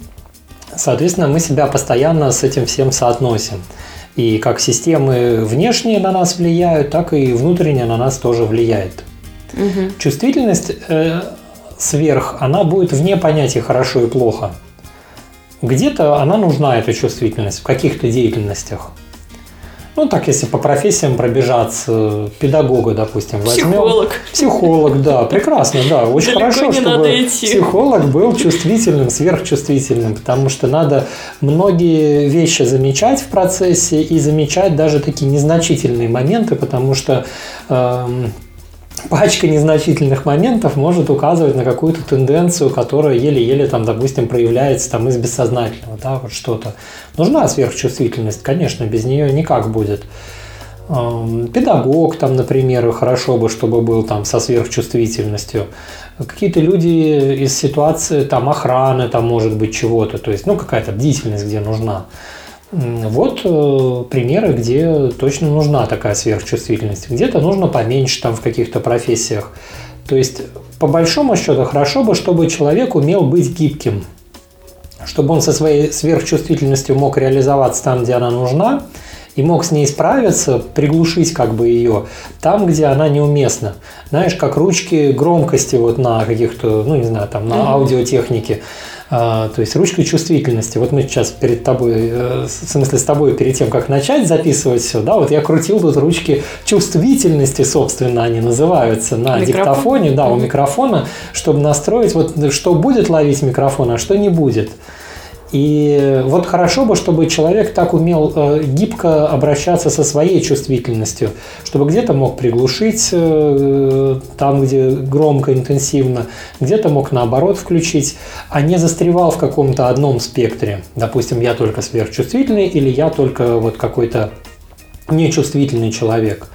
Соответственно, мы себя постоянно с этим всем соотносим. И как системы внешние на нас влияют, так и внутренние на нас тоже влияет. Угу. Чувствительность э, сверх, она будет вне понятия хорошо и плохо. Где-то она нужна, эта чувствительность, в каких-то деятельностях. Ну, так, если по профессиям пробежаться, педагога, допустим, возьмем. Психолог. Психолог, да, прекрасно, да. Очень Далеко хорошо, чтобы психолог был чувствительным, сверхчувствительным, потому что надо многие вещи замечать в процессе и замечать даже такие незначительные моменты, потому что э, пачка незначительных моментов может указывать на какую-то тенденцию, которая еле-еле там, допустим, проявляется там из бессознательного, да, вот что-то. Нужна сверхчувствительность, конечно, без нее никак будет. Эм, педагог там, например, хорошо бы, чтобы был там со сверхчувствительностью. Какие-то люди из ситуации там охраны, там может быть чего-то, то есть, ну, какая-то бдительность, где нужна. Вот э, примеры, где точно нужна такая сверхчувствительность. Где-то нужно поменьше там в каких-то профессиях. То есть, по большому счету, хорошо бы, чтобы человек умел быть гибким. Чтобы он со своей сверхчувствительностью мог реализоваться там, где она нужна, и мог с ней справиться, приглушить как бы ее там, где она неуместна. Знаешь, как ручки громкости вот на каких-то, ну не знаю, там на аудиотехнике. А, то есть ручкой чувствительности. Вот мы сейчас перед тобой, э, в смысле с тобой перед тем, как начать записывать все, да, вот я крутил тут ручки чувствительности, собственно, они называются на Микрофон. диктофоне, да, у микрофона, чтобы настроить, вот что будет ловить микрофон, а что не будет. И вот хорошо бы, чтобы человек так умел э, гибко обращаться со своей чувствительностью, чтобы где-то мог приглушить э, там, где громко, интенсивно, где-то мог наоборот включить, а не застревал в каком-то одном спектре. Допустим, я только сверхчувствительный или я только вот какой-то нечувствительный человек.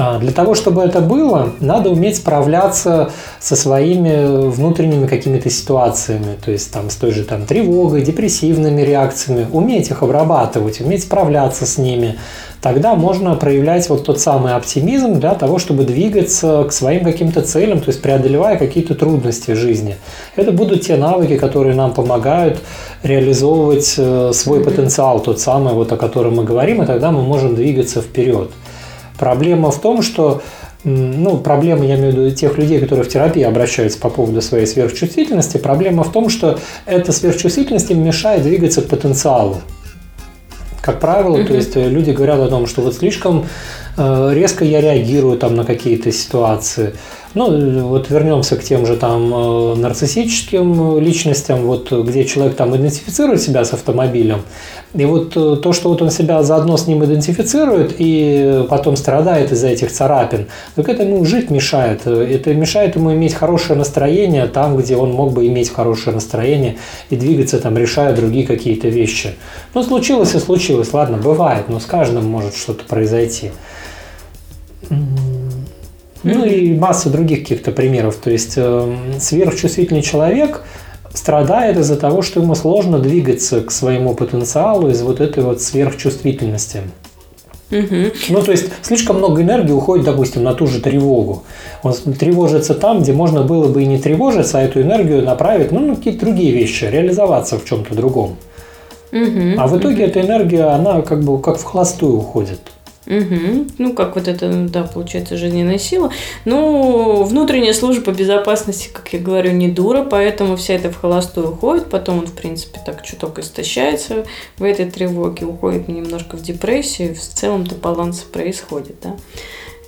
А, для того, чтобы это было, надо уметь справляться со своими внутренними какими-то ситуациями, то есть там с той же там тревогой, депрессивными реакциями, уметь их обрабатывать, уметь справляться с ними. Тогда можно проявлять вот тот самый оптимизм для того, чтобы двигаться к своим каким-то целям, то есть преодолевая какие-то трудности в жизни. Это будут те навыки, которые нам помогают реализовывать э, свой потенциал, тот самый, вот о котором мы говорим, и тогда мы можем двигаться вперед. Проблема в том, что ну, проблема, я имею в виду тех людей, которые в терапии обращаются по поводу своей сверхчувствительности, проблема в том, что эта сверхчувствительность им мешает двигаться к потенциалу. Как правило, mm-hmm. то есть э, люди говорят о том, что вот слишком резко я реагирую там на какие-то ситуации. Ну, вот вернемся к тем же там э, нарциссическим личностям, вот где человек там идентифицирует себя с автомобилем, и вот э, то, что вот он себя заодно с ним идентифицирует и потом страдает из-за этих царапин, так это ему жить мешает. Это мешает ему иметь хорошее настроение там, где он мог бы иметь хорошее настроение и двигаться там, решая другие какие-то вещи. Ну, случилось и случилось, ладно, бывает, но с каждым может что-то произойти. Ну и масса других каких-то примеров. То есть э, сверхчувствительный человек страдает из-за того, что ему сложно двигаться к своему потенциалу из вот этой вот сверхчувствительности. Угу. Ну, то есть слишком много энергии уходит, допустим, на ту же тревогу. Он тревожится там, где можно было бы и не тревожиться, а эту энергию направить ну, на какие-то другие вещи, реализоваться в чем-то другом. Угу. А в итоге эта энергия, она как бы как в холостую уходит. Угу. Ну, как вот это, да, получается, жизненная сила. Ну, внутренняя служба безопасности, как я говорю, не дура, поэтому вся эта в холостую уходит. Потом он, в принципе, так чуток истощается в этой тревоге, уходит немножко в депрессию. В целом-то баланс происходит, да.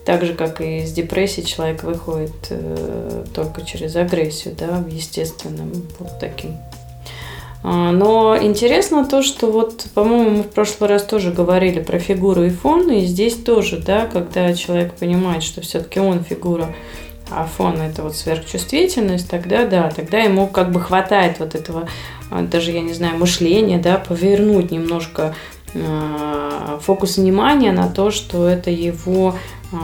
Так же, как и из депрессии человек выходит э, только через агрессию, да, естественным вот таким но интересно то, что вот, по-моему, мы в прошлый раз тоже говорили про фигуру и фон, и здесь тоже, да, когда человек понимает, что все-таки он фигура, а фон это вот сверхчувствительность, тогда да, тогда ему как бы хватает вот этого, а, даже я не знаю, мышления, да, повернуть немножко э, фокус внимания на то, что это его э,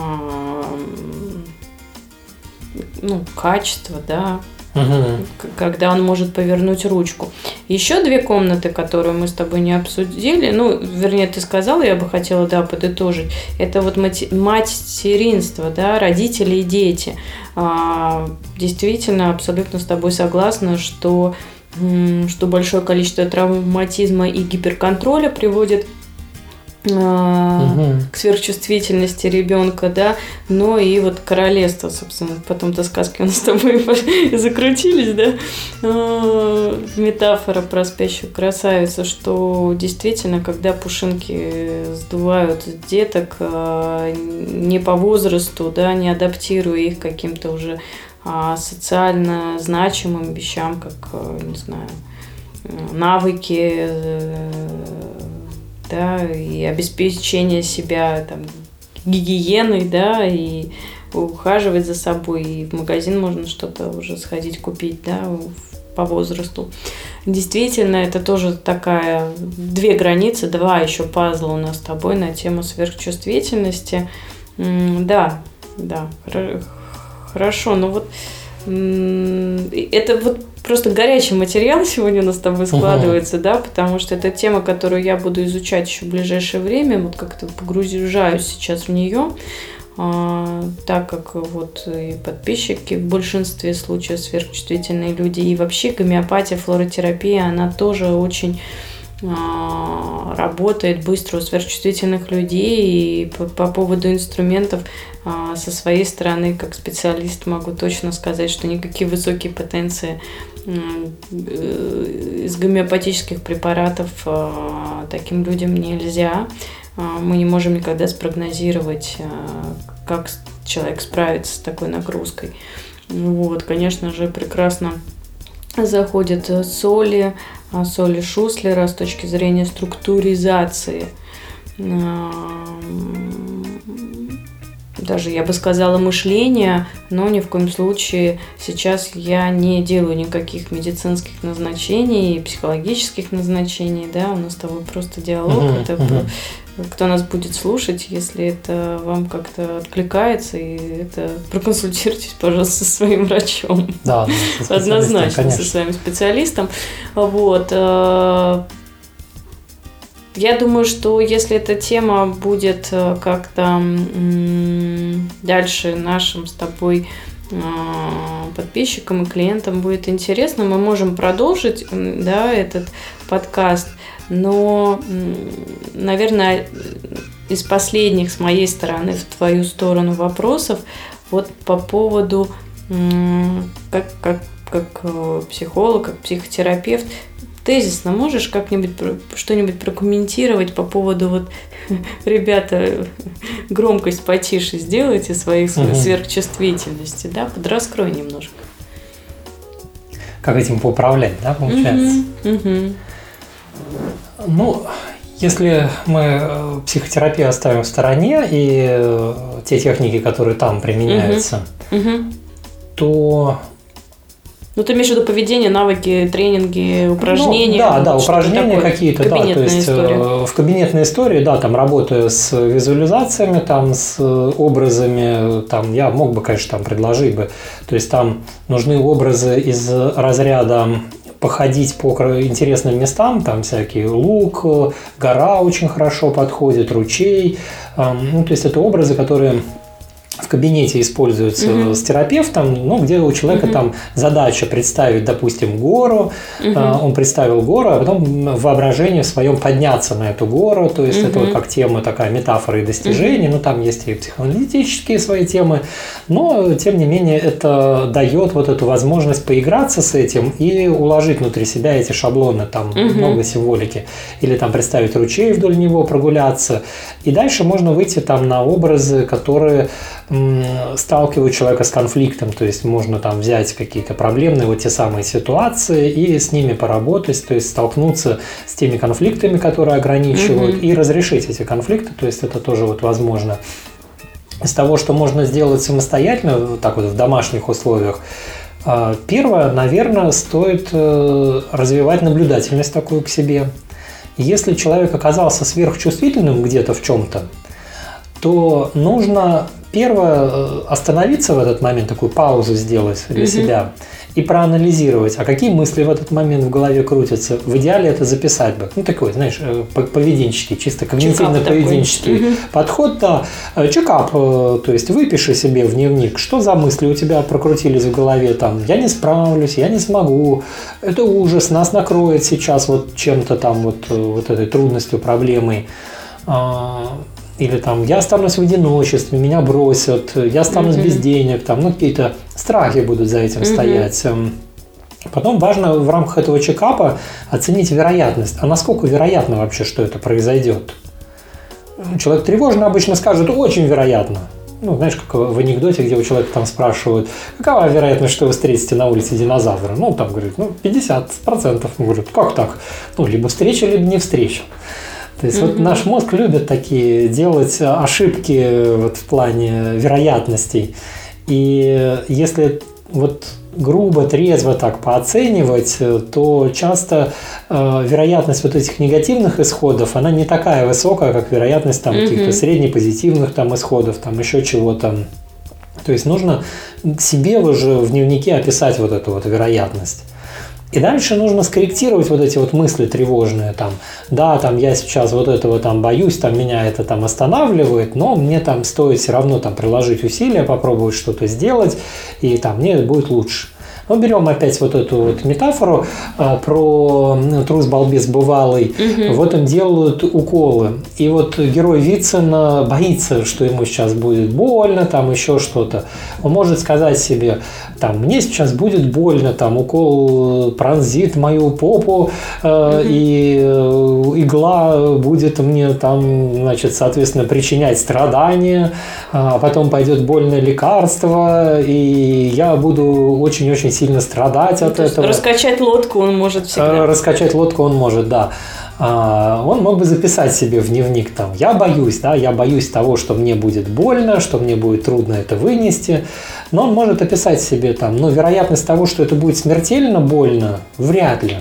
ну, качество, да, угу. когда он может повернуть ручку. Еще две комнаты, которые мы с тобой не обсудили, ну, вернее, ты сказала, я бы хотела, да, подытожить. Это вот материнство, да, родители и дети. А, действительно, абсолютно с тобой согласна, что что большое количество травматизма и гиперконтроля приводит угу. к сверхчувствительности ребенка, да, но и вот королевство, собственно, потом-то сказки у нас с тобой закрутились, да, а, метафора про спящую красавицу, что действительно, когда пушинки сдувают деток а, не по возрасту, да, не адаптируя их каким-то уже а, социально значимым вещам, как, не знаю, навыки, э, да, и обеспечение себя там, гигиеной, да, и ухаживать за собой, и в магазин можно что-то уже сходить купить, да, по возрасту. Действительно, это тоже такая две границы, два еще пазла у нас с тобой на тему сверхчувствительности. Да, да, хорошо, но вот это вот просто горячий материал сегодня у нас с тобой складывается, угу. да, потому что это тема, которую я буду изучать еще в ближайшее время, вот как-то погружаюсь сейчас в нее, а, так как вот и подписчики в большинстве случаев сверхчувствительные люди, и вообще гомеопатия, флоротерапия, она тоже очень работает быстро у сверхчувствительных людей. И по, по поводу инструментов а, со своей стороны, как специалист, могу точно сказать, что никакие высокие потенции э, из гомеопатических препаратов а, таким людям нельзя. Мы не можем никогда спрогнозировать, как человек справится с такой нагрузкой. Вот, конечно же, прекрасно заходят соли, а, соли Шуслера с точки зрения структуризации. Даже, я бы сказала, мышления, но ни в коем случае сейчас я не делаю никаких медицинских назначений, психологических назначений, да, у нас с тобой просто диалог, uh-huh, это uh-huh кто нас будет слушать, если это вам как-то откликается, и это проконсультируйтесь, пожалуйста, со своим врачом. Да, со однозначно конечно. со своим специалистом. Вот. Я думаю, что если эта тема будет э, как-то дальше нашим с тобой э, подписчикам и клиентам будет интересно, мы можем продолжить да, этот подкаст. Но, наверное, из последних с моей стороны в твою сторону вопросов вот по поводу как, как, как э, психолог, как психотерапевт, тезисно можешь как-нибудь что-нибудь прокомментировать по поводу вот ребята громкость потише сделайте своей угу. сверхчувствительности, да, подраскрой немножко. Как этим поуправлять, да, получается? Угу, угу. Ну, если мы э, психотерапию оставим в стороне и э, те техники, которые там применяются, угу. Угу. то ну, ты имеешь в виду поведение, навыки, тренинги, упражнения? Ну, да, да, упражнения какие-то, да, то есть история. Э, в кабинетной истории, да, там работаю с визуализациями, там с образами, там я мог бы, конечно, там предложить бы, то есть там нужны образы из разряда походить по интересным местам, там всякий лук, гора очень хорошо подходит, ручей. Ну, то есть это образы, которые в кабинете используется угу. с терапевтом, ну, где у человека угу. там задача представить, допустим, гору, угу. он представил гору, а потом в воображении своем подняться на эту гору, то есть угу. это вот как тема такая метафора и достижения, угу. ну, там есть и психоаналитические свои темы, но, тем не менее, это дает вот эту возможность поиграться с этим и уложить внутри себя эти шаблоны, там угу. много символики, или там представить ручей вдоль него, прогуляться, и дальше можно выйти там на образы, которые сталкивают человека с конфликтом, то есть можно там взять какие-то проблемные вот те самые ситуации и с ними поработать, то есть столкнуться с теми конфликтами, которые ограничивают, угу. и разрешить эти конфликты, то есть это тоже вот возможно. Из того, что можно сделать самостоятельно, вот так вот в домашних условиях, а, Первое, наверное, стоит э, развивать наблюдательность такую к себе. Если человек оказался сверхчувствительным где-то в чем-то, то нужно первое э, остановиться в этот момент, такую паузу сделать для угу. себя и проанализировать, а какие мысли в этот момент в голове крутятся. В идеале это записать бы. Ну, такой, знаешь, э, поведенческий, чисто когнитивно-поведенческий подход, да. Э, чекап, то есть выпиши себе в дневник, что за мысли у тебя прокрутились в голове, там, я не справлюсь, я не смогу, это ужас, нас накроет сейчас вот чем-то там, вот, вот этой трудностью, проблемой а, или там я останусь в одиночестве, меня бросят, я останусь mm-hmm. без денег, там, ну, какие-то страхи будут за этим mm-hmm. стоять. Эм, потом важно в рамках этого чекапа оценить вероятность. А насколько вероятно вообще, что это произойдет? Человек тревожно обычно скажет, очень вероятно. Ну, знаешь, как в анекдоте, где у человека там спрашивают, какова вероятность, что вы встретите на улице динозавра? Ну, там говорит, ну, 50%. Он говорит, как так? Ну, либо встреча, либо не встреча. То есть mm-hmm. вот наш мозг любит такие делать ошибки вот в плане вероятностей. И если вот грубо, трезво так пооценивать, то часто э, вероятность вот этих негативных исходов, она не такая высокая, как вероятность там mm-hmm. каких-то среднепозитивных там исходов, там еще чего-то. То есть нужно себе уже в дневнике описать вот эту вот вероятность. И дальше нужно скорректировать вот эти вот мысли тревожные, там, да, там я сейчас вот этого там боюсь, там меня это там останавливает, но мне там стоит все равно там приложить усилия, попробовать что-то сделать, и там мне будет лучше. Но ну, берем опять вот эту вот метафору а, про трус балбес бывалый. Угу. В этом делают уколы. И вот герой Вицина боится, что ему сейчас будет больно, там еще что-то. Он может сказать себе, там, мне сейчас будет больно, там, укол пронзит мою попу, э, угу. и э, игла будет мне там, значит, соответственно, причинять страдания, а потом пойдет больное лекарство, и я буду очень-очень сильно страдать от этого. Раскачать лодку он может всегда. Э, раскачать лодку он может, да. А, он мог бы записать себе в дневник там, я боюсь, да, я боюсь того, что мне будет больно, что мне будет трудно это вынести, но он может описать себе там, но вероятность того, что это будет смертельно больно, вряд ли.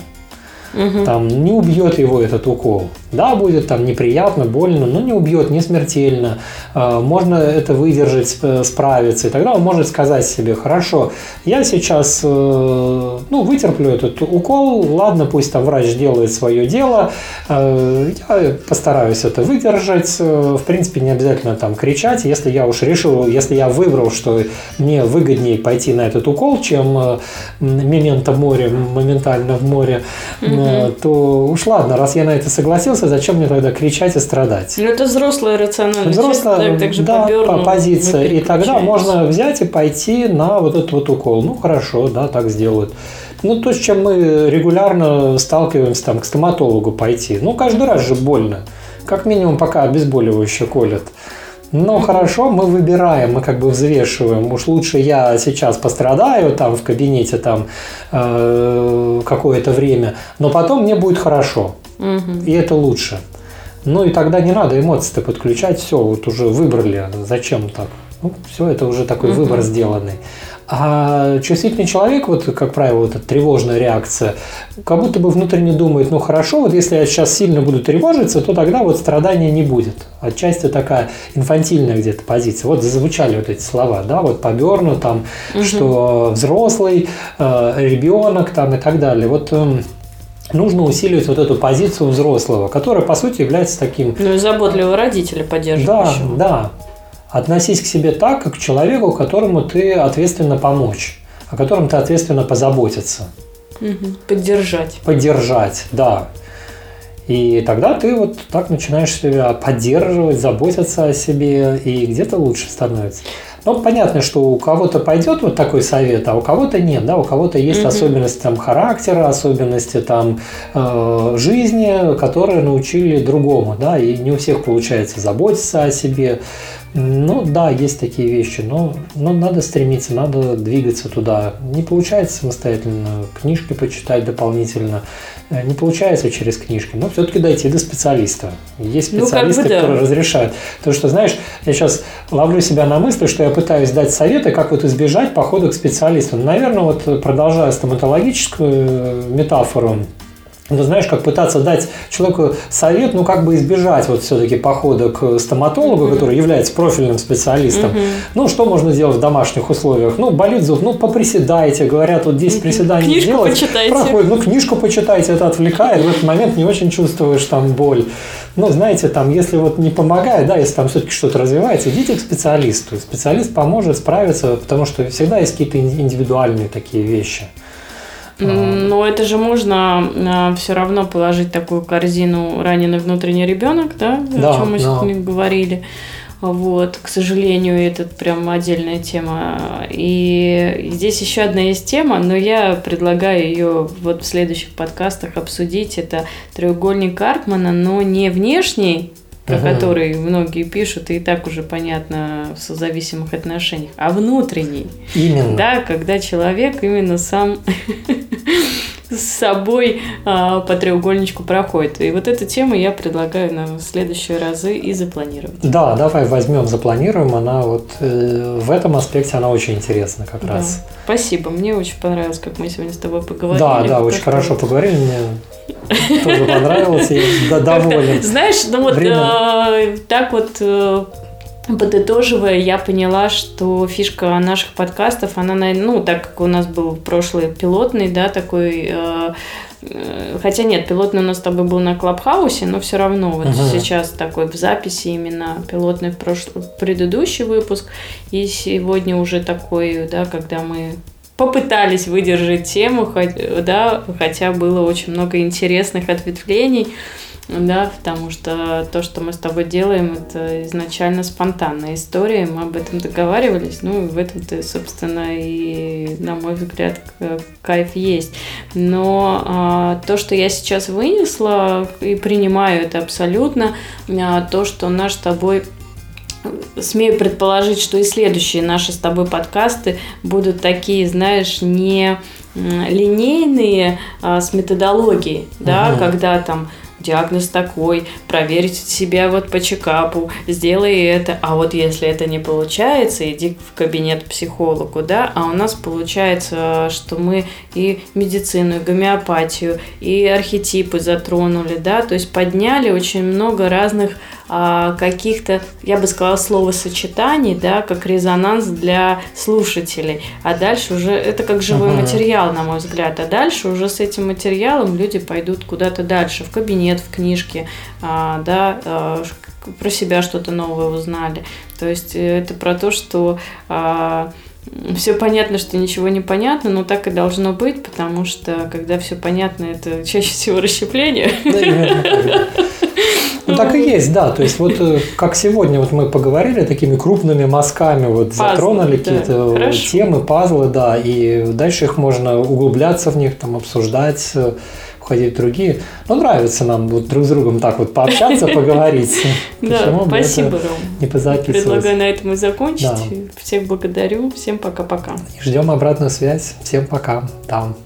Угу. Там не убьет его этот укол. Да, будет там неприятно, больно, но не убьет, не смертельно. А, можно это выдержать, справиться. И тогда он может сказать себе, хорошо, я сейчас э, ну, вытерплю этот укол, ладно, пусть там врач делает свое дело, э, я постараюсь это выдержать. Э, в принципе, не обязательно там кричать. Если я уж решил, если я выбрал, что мне выгоднее пойти на этот укол, чем мементо море, моментально в море, угу. То уж ладно, раз я на это согласился, зачем мне тогда кричать и страдать? Ну, это взрослая рациональность. Взрослая, так, да, по позиция. И тогда можно взять и пойти на вот этот вот укол. Ну, хорошо, да, так сделают. Ну, то, с чем мы регулярно сталкиваемся, там, к стоматологу пойти. Ну, каждый раз же больно. Как минимум, пока обезболивающее колят. Но хорошо, мы выбираем, мы как бы взвешиваем. Уж лучше я сейчас пострадаю там в кабинете там э, какое-то время, но потом мне будет хорошо. Угу. И это лучше. Ну и тогда не надо эмоции-то подключать, все, вот уже выбрали, зачем так? Ну, все, это уже такой угу. выбор сделанный. А чувствительный человек, вот, как правило, вот эта тревожная реакция, как будто бы внутренне думает, ну хорошо, вот если я сейчас сильно буду тревожиться, то тогда вот страдания не будет. Отчасти такая инфантильная где-то позиция. Вот зазвучали вот эти слова, да, вот поберну там, угу. что взрослый, э, ребенок там и так далее. Вот э, нужно усиливать вот эту позицию взрослого, которая, по сути, является таким... Ну и заботливого родителя поддерживающего. Да, да. Относись к себе так, как к человеку, которому ты ответственно помочь, о котором ты ответственно позаботиться. Поддержать. Поддержать, да. И тогда ты вот так начинаешь себя поддерживать, заботиться о себе, и где-то лучше становится. Ну, понятно, что у кого-то пойдет вот такой совет, а у кого-то нет, да, у кого-то есть угу. особенности там характера, особенности там э, жизни, которые научили другому, да, и не у всех получается заботиться о себе, Ну да, есть такие вещи, но, но надо стремиться, надо двигаться туда. Не получается самостоятельно книжки почитать дополнительно, э, не получается через книжки, но все-таки дойти до специалиста. Есть специалисты, ну, как бы, да. которые разрешают. То, что, знаешь, я сейчас ловлю себя на мысли, что я пытаюсь дать советы, как вот избежать похода к специалисту. Наверное, вот продолжая стоматологическую метафору, ну, знаешь, как пытаться дать человеку совет, ну, как бы избежать вот все-таки похода к стоматологу, mm-hmm. который является профильным специалистом. Mm-hmm. Ну, что можно сделать в домашних условиях? Ну, болит зуб, ну, поприседайте, говорят, вот 10 mm-hmm. приседаний книжку делать. почитайте. Проходит, ну, книжку почитайте, это отвлекает, в этот момент не очень чувствуешь там боль. Ну, знаете, там, если вот не помогает, да, если там все-таки что-то развивается, идите к специалисту. Специалист поможет справиться, потому что всегда есть какие-то индивидуальные такие вещи. Но это же можно а, все равно положить такую корзину раненый внутренний ребенок, да, да о чем мы да. сегодня говорили. Вот, к сожалению, это прям отдельная тема. И здесь еще одна есть тема, но я предлагаю ее вот в следующих подкастах обсудить. Это треугольник Карпмана, но не внешний, про который многие пишут, и так уже понятно в созависимых отношениях, а внутренний. Именно. Да, когда человек именно сам с собой а, по треугольничку проходит. И вот эту тему я предлагаю на следующие разы и запланировать. Да, давай возьмем, запланируем. Она вот э, в этом аспекте она очень интересна как да. раз. Спасибо, мне очень понравилось, как мы сегодня с тобой поговорили. Да, да, очень хорошо поговорили. Мне тоже понравилось, я доволен. Знаешь, ну вот э, так вот э, подытоживая, я поняла, что фишка наших подкастов, она, ну, так как у нас был прошлый пилотный, да, такой э, э, Хотя нет, пилотный у нас с тобой был на Клабхаусе, но все равно вот uh-huh. сейчас такой в записи именно пилотный в прошлый, предыдущий выпуск. И сегодня уже такой, да, когда мы попытались выдержать тему, да, хотя было очень много интересных ответвлений да, потому что то, что мы с тобой делаем, это изначально спонтанная история, мы об этом договаривались, ну, в этом-то, собственно, и, на мой взгляд, кайф есть. Но а, то, что я сейчас вынесла и принимаю это абсолютно, а, то, что наш с тобой смею предположить, что и следующие наши с тобой подкасты будут такие, знаешь, не линейные а, с методологией, да, угу. когда там диагноз такой, проверить себя вот по чекапу, сделай это, а вот если это не получается, иди в кабинет психологу, да, а у нас получается, что мы и медицину, и гомеопатию, и архетипы затронули, да, то есть подняли очень много разных каких-то, я бы сказала, словосочетаний, да, как резонанс для слушателей. А дальше уже это как живой uh-huh. материал, на мой взгляд. А дальше уже с этим материалом люди пойдут куда-то дальше, в кабинет, в книжки, а, да, а, про себя что-то новое узнали. То есть э, это про то, что а, все понятно, что ничего не понятно, но так и должно быть, потому что когда все понятно, это чаще всего расщепление. Да, ну так и есть, да. То есть вот э, как сегодня вот мы поговорили такими крупными мазками, вот Пазлы, затронули да. какие-то Хорошо. темы, пазлы, да, и дальше их можно углубляться в них, там обсуждать э, уходить в другие. Но нравится нам вот друг с другом так вот пообщаться, поговорить. Да, спасибо, Ром. Не позаписывать. Предлагаю на этом и закончить. Всех благодарю. Всем пока-пока. Ждем обратную связь. Всем пока. Там.